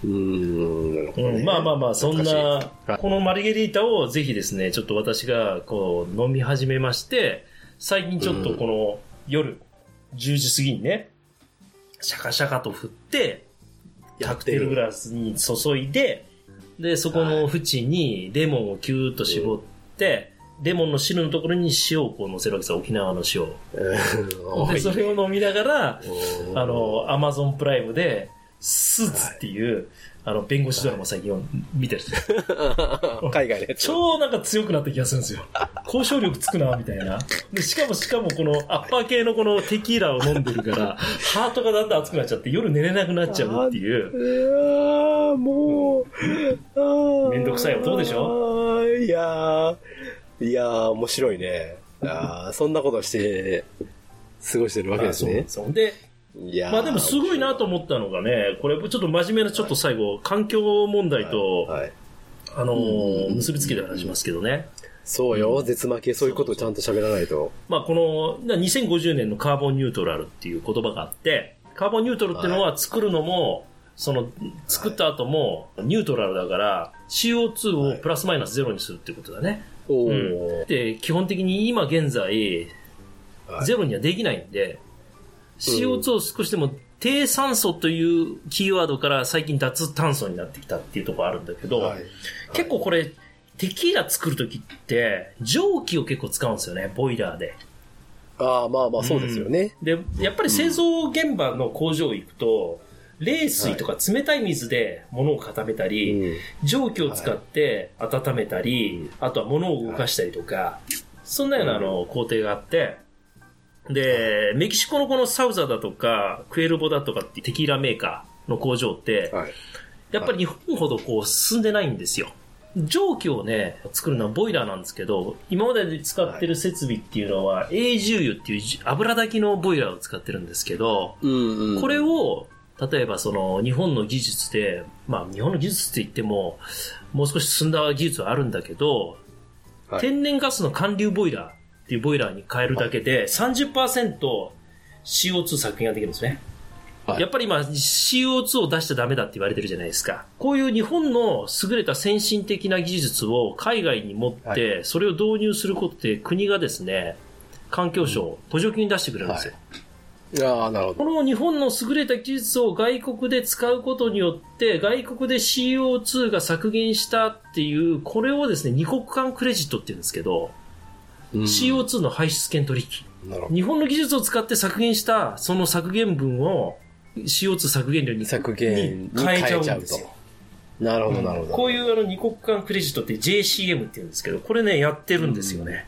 うーん、なるほどねうん、まあまあまあ、そん懐なこのマルゲリータをぜひですね、ちょっと私がこう飲み始めまして、最近ちょっとこの夜、10時過ぎにね、シャカシャカと振って、カクテルグラスに注いで、で、そこの縁にレモンをキューッと絞って、レモンの汁のところに塩をこう乗せるわけですよ、沖縄の塩で、それを飲みながら、うんあの、アマゾンプライムで、スーツっていう、あの、弁護士ドラマ最近見てる。海外のやつ。超なんか強くなった気がするんですよ。交渉力つくな、みたいな。で、しかもしかもこのアッパー系のこのテキーラを飲んでるから、ハートがだんだん熱くなっちゃって夜寝れなくなっちゃうっていう。うわーもう、めんどくさい男でしょいやー、いやー、面白いね。あーそんなことして、過ごしてるわけですね。そうで、いやーまあでもすごいなと思ったのがね、これちょっと真面目なちょっと最後、環境問題と、はい。あのーうん結びつけて話しますけどね。そうよ、絶負け、そういうことをちゃんと喋らないと。まあ、このな2050年のカーボンニュートラルっていう言葉があって、カーボンニュートラルっていうのは作るのも、その作った後もニュートラルだから CO2 をプラスマイナスゼロにするっていうことだね。で、基本的に今現在、はいゼロにはできないんで、CO2 を少しでも低酸素というキーワードから最近脱炭素になってきたっていうところあるんだけど、はい結構これ、テキーラ作るときって、蒸気を結構使うんですよね、ボイラーで。ああ、まあまあ、そうですよね。で、やっぱり製造現場の工場行くと、冷水とか冷たい水で物を固めたり、うん蒸気を使って温めたり、あとは物を動かしたりとか、そんなようなあの工程があって、で、メキシコのこのサウザだとか、クエルボだとかってテキーラメーカーの工場って、はい。やっぱり日本ほどこう進んでないんですよ。蒸気をね、作るのはボイラーなんですけど、今までで使ってる設備っていうのは、永重油っていう油炊きのボイラーを使ってるんですけど。これを、例えばその日本の技術で、まあ日本の技術って言っても、もう少し進んだ技術はあるんだけど、はい天然ガスの寒流ボイラーっていうボイラーに変えるだけで30%、CO2 削減ができるんですね。はいやっぱり今 CO2 を出しちゃダメだって言われてるじゃないですか。こういう日本の優れた先進的な技術を海外に持って、それを導入することで国がですね、環境省、補助金出してくれるんですよ。ああ、なるほど。この日本の優れた技術を外国で使うことによって、外国で CO2 が削減したっていう、これをですね、二国間クレジットって言うんですけど、うん CO2 の排出権取引。日本の技術を使って削減した、その削減分を CO2 削減量に削減に変えちゃうんですよ。。なるほど、なるほど。こういうあの二国間クレジットって JCM って言うんですけど、これね、やってるんですよね。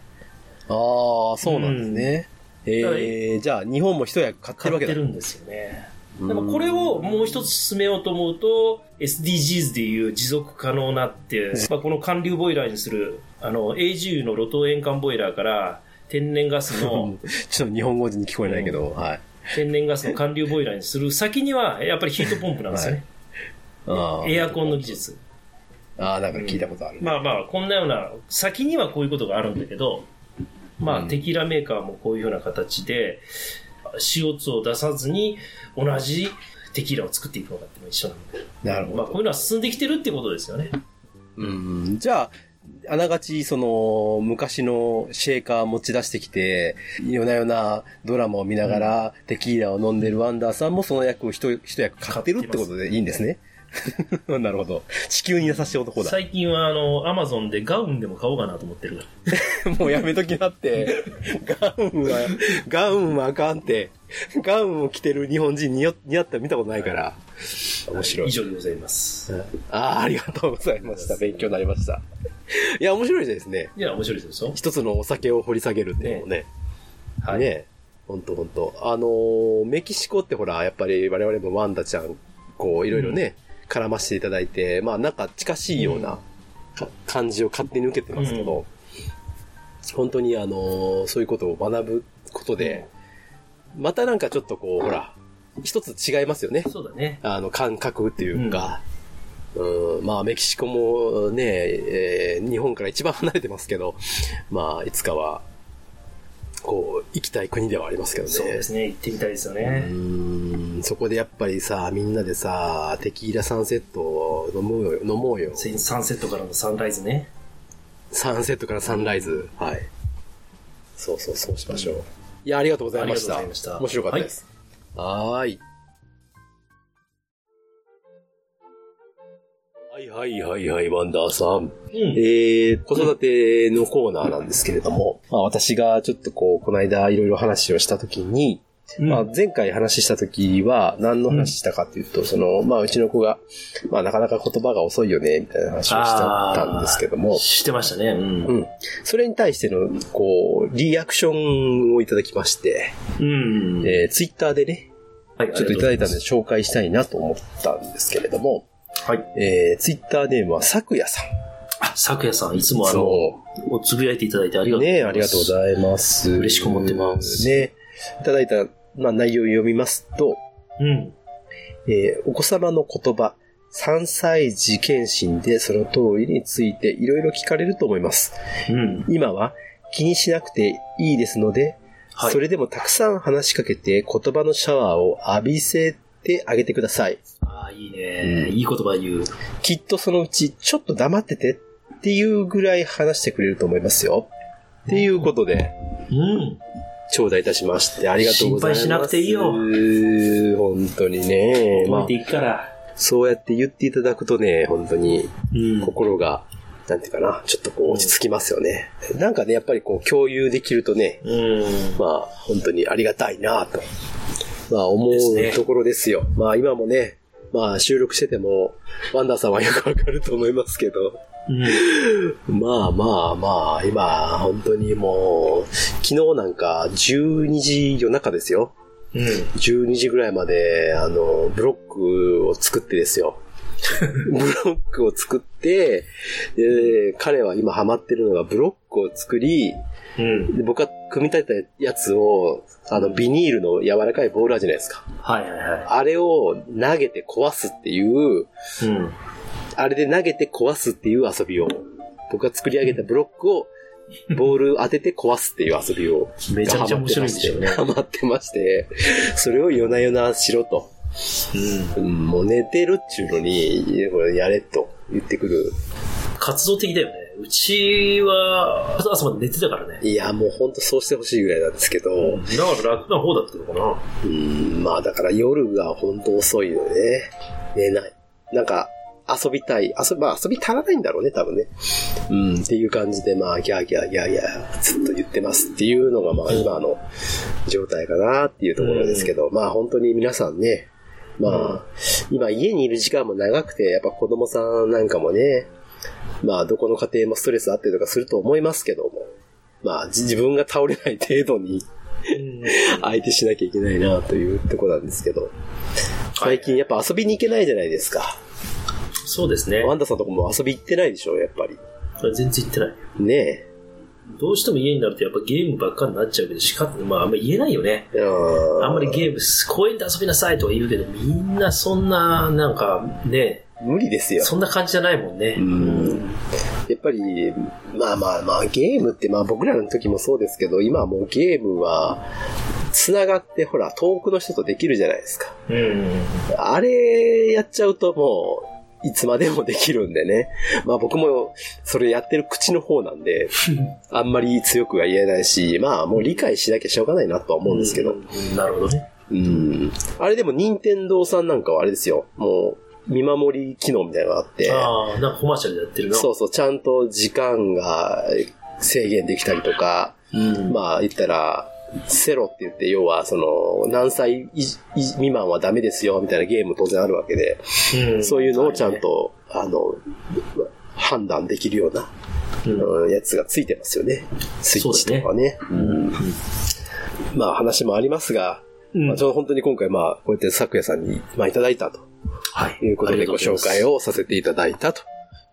ああ、そうなんですね。ええ、じゃあ、日本も一役買って買っるわけだ。てるんですよね。うんでもこれをもう一つ進めようと思うと、SDGs でいう持続可能なって、まあ、この寒流ボイラーにする、あの、AGU の露頭円環ボイラーから天然ガスの、ちょっと日本語に聞こえないけど、はい。天然ガスの寒流ボイラーにする先には、やっぱりヒートポンプなんですよね。ああエアコンの技術。ああ、なんか聞いたことある。まあまあ、こんなような、先にはこういうことがあるんだけど、まあ、うんテキーラメーカーもこういうような形で、CO2 を出さずに、同じテキーラを作っていくのかって一緒なんで。なるほど。まあこういうのは進んできてるってことですよね。うん。じゃあ、あながち、その、昔のシェーカー持ち出してきて、夜な夜なドラマを見ながら、テキーラを飲んでるワンダーさんもその役を一一役買ってるってことでいいんですね。なるほど。地球に優しい男だ。最近はあの、アマゾンでガウンでも買おうかなと思ってる。もうやめときなって。ガウンは、ガウンはあかんって。ガウンを着てる日本人によ似合ったら見たことないから。面白い以。上でございます。ああ、ありがとうございました。勉強になりました。いや、面白いですね。いや、面白いですよ。一つのお酒を掘り下げるっていうのもね。はい。ねほんとほんと。あのーメキシコってほら、やっぱり我々もワンダちゃん、こう、いろいろね、絡ませていただいて、まあなんか近しいようなか感じを勝手に受けてますけど、本当にあのーそういうことを学ぶことで、またなんかちょっとこう、ほら、一つ違いますよね。そうだね。あの、感覚っていうか、うん、まあ、メキシコもね、えー日本から一番離れてますけど、まあ、いつかは、こう、行きたい国ではありますけどね。そうですね。行ってみたいですようね。ん、そこでやっぱりさ、みんなでさ、テキーラサンセットを飲もうよ、飲もうよ。サンセットからのサンライズね。サンセットからサンライズ。はい。そうそう、そうしましょう。いや、ありがとうございました。ありがとうございました面白かったです。はーい。はいはいはいはい、ワンダーさん。うん。えー、子育てのコーナーなんですけれども、まあ私がちょっとこう、この間いろいろ話をしたときに、まあ前回話したときは何の話したかっていうと、その、まあうちの子が、まあなかなか言葉が遅いよね、みたいな話をしたんですけども、してましたね。うん。うん。それに対しての、こう、リアクションをいただきまして、うん。えー、ツイッターでね、はいちょっといただいたんで紹介したいなと思ったんですけれども、とうございえー、ツイッターネームはさくやさん。あ、咲夜さん、いつもあの、そおつぶやいていただいてありがとうございます。ねありがとうございます。嬉しく思ってますねいただいた、まあ、内容を読みますと、うん。えーお子様の言葉、3歳児検診でその通りについていろいろ聞かれると思います。うん。今は気にしなくていいですので、はい。それでもたくさん話しかけて言葉のシャワーを浴びせてあげてください。ああ、いいね。いい言葉言う。きっとそのうちちょっと黙っててっていうぐらい話してくれると思いますよ。っていうことで、うん。頂戴いたしまして、ありがとうございます。心配しなくていいよ本当にね。まあ覚えて、いくから。そうやって言っていただくとね、本当にうん。心が、なんていうかな、ちょっとこう落ち着きますよね。なんかね、やっぱりこう共有できるとね、うん。まあ、本当にありがたいなと、まあ思うところですよ。まあ今もね、まあ収録してても、ワンダーさんはよくわかると思いますけど、うん。まあまあまあ、今、本当にもう、昨日なんか12時夜中ですよ。うん。12時ぐらいまで、あの、ブロックを作ってですよ。ブロックを作って、で彼は今ハマってるのがブロックを作り、うん。で僕が組み立てたやつを、あの、ビニールの柔らかいボールあるじゃないですか。はいはいはあれを投げて壊すっていう、い。うん。あれで投げて壊すっていう遊びを、僕が作り上げたブロックを、ボール当てて壊すっていう遊びを、めちゃめちゃ面白いんでしょうね。ハマってまして、それを夜な夜なしろと。うん。うんもう寝てるっちゅうのに、これやれと言ってくる。活動的だよね。うちは、朝まで寝てたからね。いや、もうほんとそうしてほしいぐらいなんですけど、だから楽な方だったのかな。うん、まあだから夜がほんと遅いよね。寝ない。なんか、遊びたい。遊び、まあ遊び足らないんだろうね、多分ね。うん、っていう感じで、まあ、ギャーギャーギャーギャーずっと言ってますっていうのが、まあ今の状態かなっていうところですけど、まあ本当に皆さんね、まあ、今家にいる時間も長くて、やっぱ子供さんなんかもね、まあどこの家庭もストレスあったりとかすると思いますけども、まあ自分が倒れない程度に相手しなきゃいけないなというところなんですけど、最近やっぱ遊びに行けないじゃないですか。そうですね。ワンダさんとこも遊び行ってないでしょ、やっぱり。全然言ってない。ねどうしても家になるとやっぱゲームばっかりになっちゃうけど、しかまああんまり言えないよね。え。あんまりゲーム、公園で遊びなさいとは言うけど、みんなそんな、なんかね、無理ですよ。そんな感じじゃないもんね。うんやっぱり、まあまあまあ、ゲームってまあ僕らの時もそうですけど、今はもうゲームは繋がって、ほら、遠くの人とできるじゃないですか。うん。あれやっちゃうともう、いつまでもできるんでね。まあ僕もそれやってる口の方なんで、あんまり強くは言えないし、まあもう理解しなきゃしょうがないなとは思うんですけど。うんなるほどね。うん。あれでも任天堂さんなんかはあれですよ。もう、見守り機能みたいなのがあって、ああ、なんかコマーシャルでやってるな。そうそう、ちゃんと時間が制限できたりとか、うん。まあ言ったら、セロって言って、要はその、何歳いい未満はダメですよ、みたいなゲーム当然あるわけで、うん。そういうのをちゃんと、あの、判断できるような、うん。うんやつがついてますよね。スイッチとかね。うん。まあ話もありますが、うん。まあ、ちょうど本当に今回まあ、こうやって昨夜さんに、まあ、いただいたとはい。いうことでご紹介を。をさせていただいたと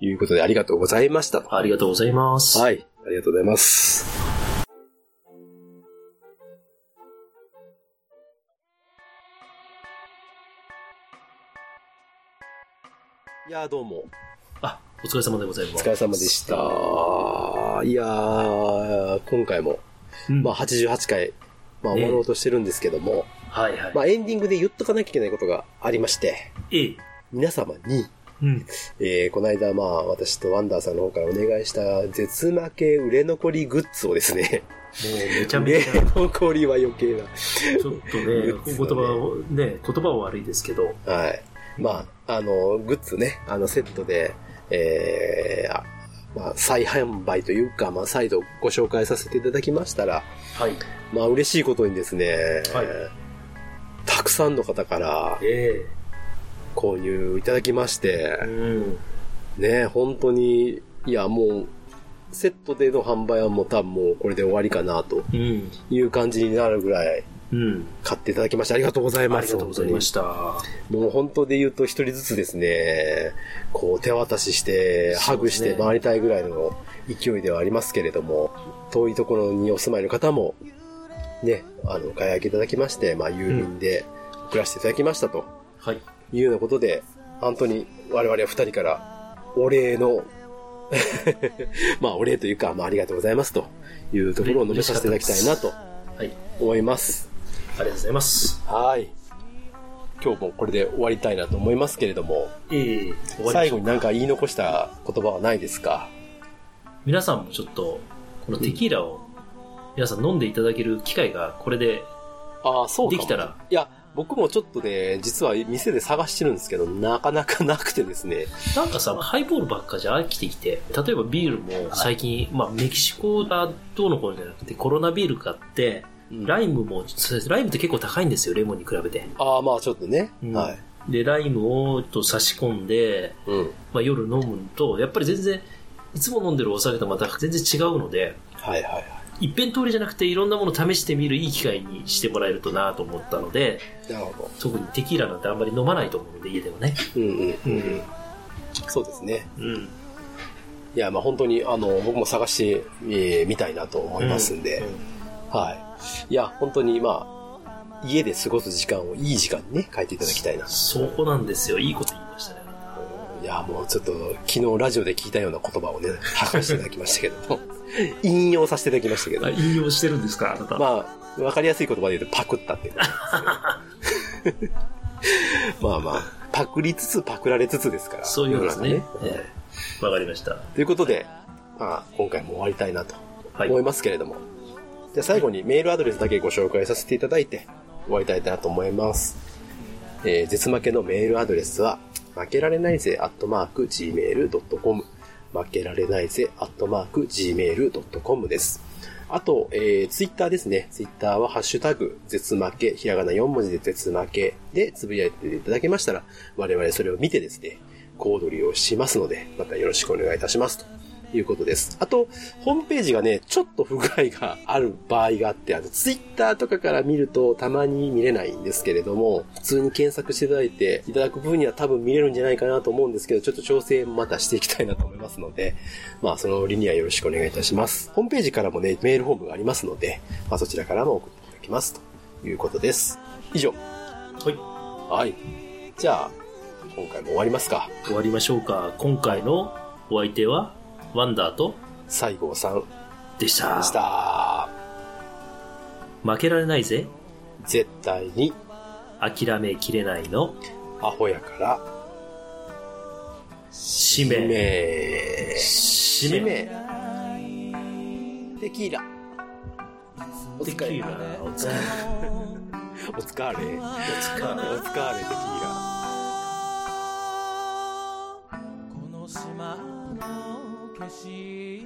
いうことでありがとうございましたと。ありがとうございます。はい。ありがとうございます。いやーどうも。あ、お疲れ様でございます。お疲れ様でした。いやー、今回も、うんまあ88回、まあ終わろうとしてるんですけども、はいはい。まあエンディングで言っとかなきゃいけないことがありまして、ええ。皆様に、うん。えーこの間まあ私とワンダーさんの方からお願いした絶負け売れ残りグッズをですね、もうめちゃ売れめちゃ、残りは余計な。ちょっとね、グッズ言葉をね言葉は悪いですけど、はい。まあ、あの、グッズね、あの、セットで、えーあまあ、再販売というか、まあ、再度ご紹介させていただきましたら、はい。まあ、嬉しいことにですね、はいたくさんの方からえ購入いただきましてえ。、うん。ね、本当に、いや、もう、セットでの販売はもう多分もうこれで終わりかなとうん。いう感じになるぐらいうん。買っていただきましてありがとうございあます。りがとうございました。もう本当で言うと一人ずつですね、こう手渡しして、ハグして回りたいぐらいの勢いではありますけれども、遠いところにお住まいの方も、ね、あの、お買い上げいただきまして、まあ、郵便で送らせていただきましたとはい。いうようなことで、本当に我々は二人からお礼の、まあ、お礼というか、まあ、ありがとうございますというところを述べさせていただきたいなとはい。思います。ありがとうございます。はい。今日もこれで終わりたいなと思いますけれども、ええ。終わりましょう最後に何か言い残した言葉はないですか？皆さんもちょっと、このテキーラを、皆さん飲んでいただける機会がこれでああ、そうできたら、いや、僕もちょっとね、実は店で探してるんですけど、なかなかなくてですね。なんかさ、ハイボールばっかじゃ飽きてきて、例えばビールも最近、まあメキシコがどうのこうのじゃなくて、コロナビール買って、ライムも、ライムって結構高いんですよ、レモンに比べて。ああ、まあちょっとね。うんはい。で、ライムをと差し込んで、うん。まあ、夜飲むと、やっぱり全然、いつも飲んでるお酒とまた全然違うので、はいはいはい。一遍通りじゃなくていろんなものを試してみるいい機会にしてもらえるとなと思ったので、なるほど。特にテキーラなんてあんまり飲まないと思うので、家ではね。うんうん。うん。そうですね。うん。いや、まあ本当に、あの、僕も探してみ、えたいなと思いますんで、はい。いや、本当に、まあ、家で過ごす時間をいい時間にね、変えていただきたいな。そこなんですよ。いいこと言いましたね。いや、もうちょっと、昨日ラジオで聞いたような言葉をね、吐かせていただきましたけども、引用させていただきましたけどあ、、引用してるんですか、あなた。まあ、わかりやすい言葉で言うとパクったって。まあまあ、パクりつつパクられつつですから。そういうことですね世の中ええわかりました。ということで、まあ、今回も終わりたいなとはい。思いますけれども。じゃあ最後にメールアドレスだけご紹介させていただいて終わりたいなと思います。えー、絶負けのメールアドレスは、負けられないぜ、アットマーク、gmail.com。負けられないぜ、アットマーク、gmail.com です。あと、えー、ツイッターですね。ツイッターは、ハッシュタグ、絶負け、ひらがな4文字で絶負けでつぶやいていただけましたら、我々それを見てですね、小躍りをしますので、またよろしくお願いいたします。ということです。あと、ホームページがね、ちょっと不具合がある場合があって、あの、ツイッターとかから見るとたまに見れないんですけれども、普通に検索していただいて、いただく分には多分見れるんじゃないかなと思うんですけど、ちょっと調整またしていきたいなと思いますので、まあ、その折にはよろしくお願いいたします。ホームページからもね、メールフォームがありますので、まあ、そちらからも送っていただきます。ということです。以上。はい。はい。じゃあ、今回も終わりますか。終わりましょうか。今回のお相手は、ワンダーと、西郷さんでした。でした。負けられないぜ。絶対に諦めきれないのアホやから、使命。命。使使命。テキーラ。おテ疲れ。キーラ、お疲れ。お疲れ。お疲れ。お疲れ、テキーラ。この島の景色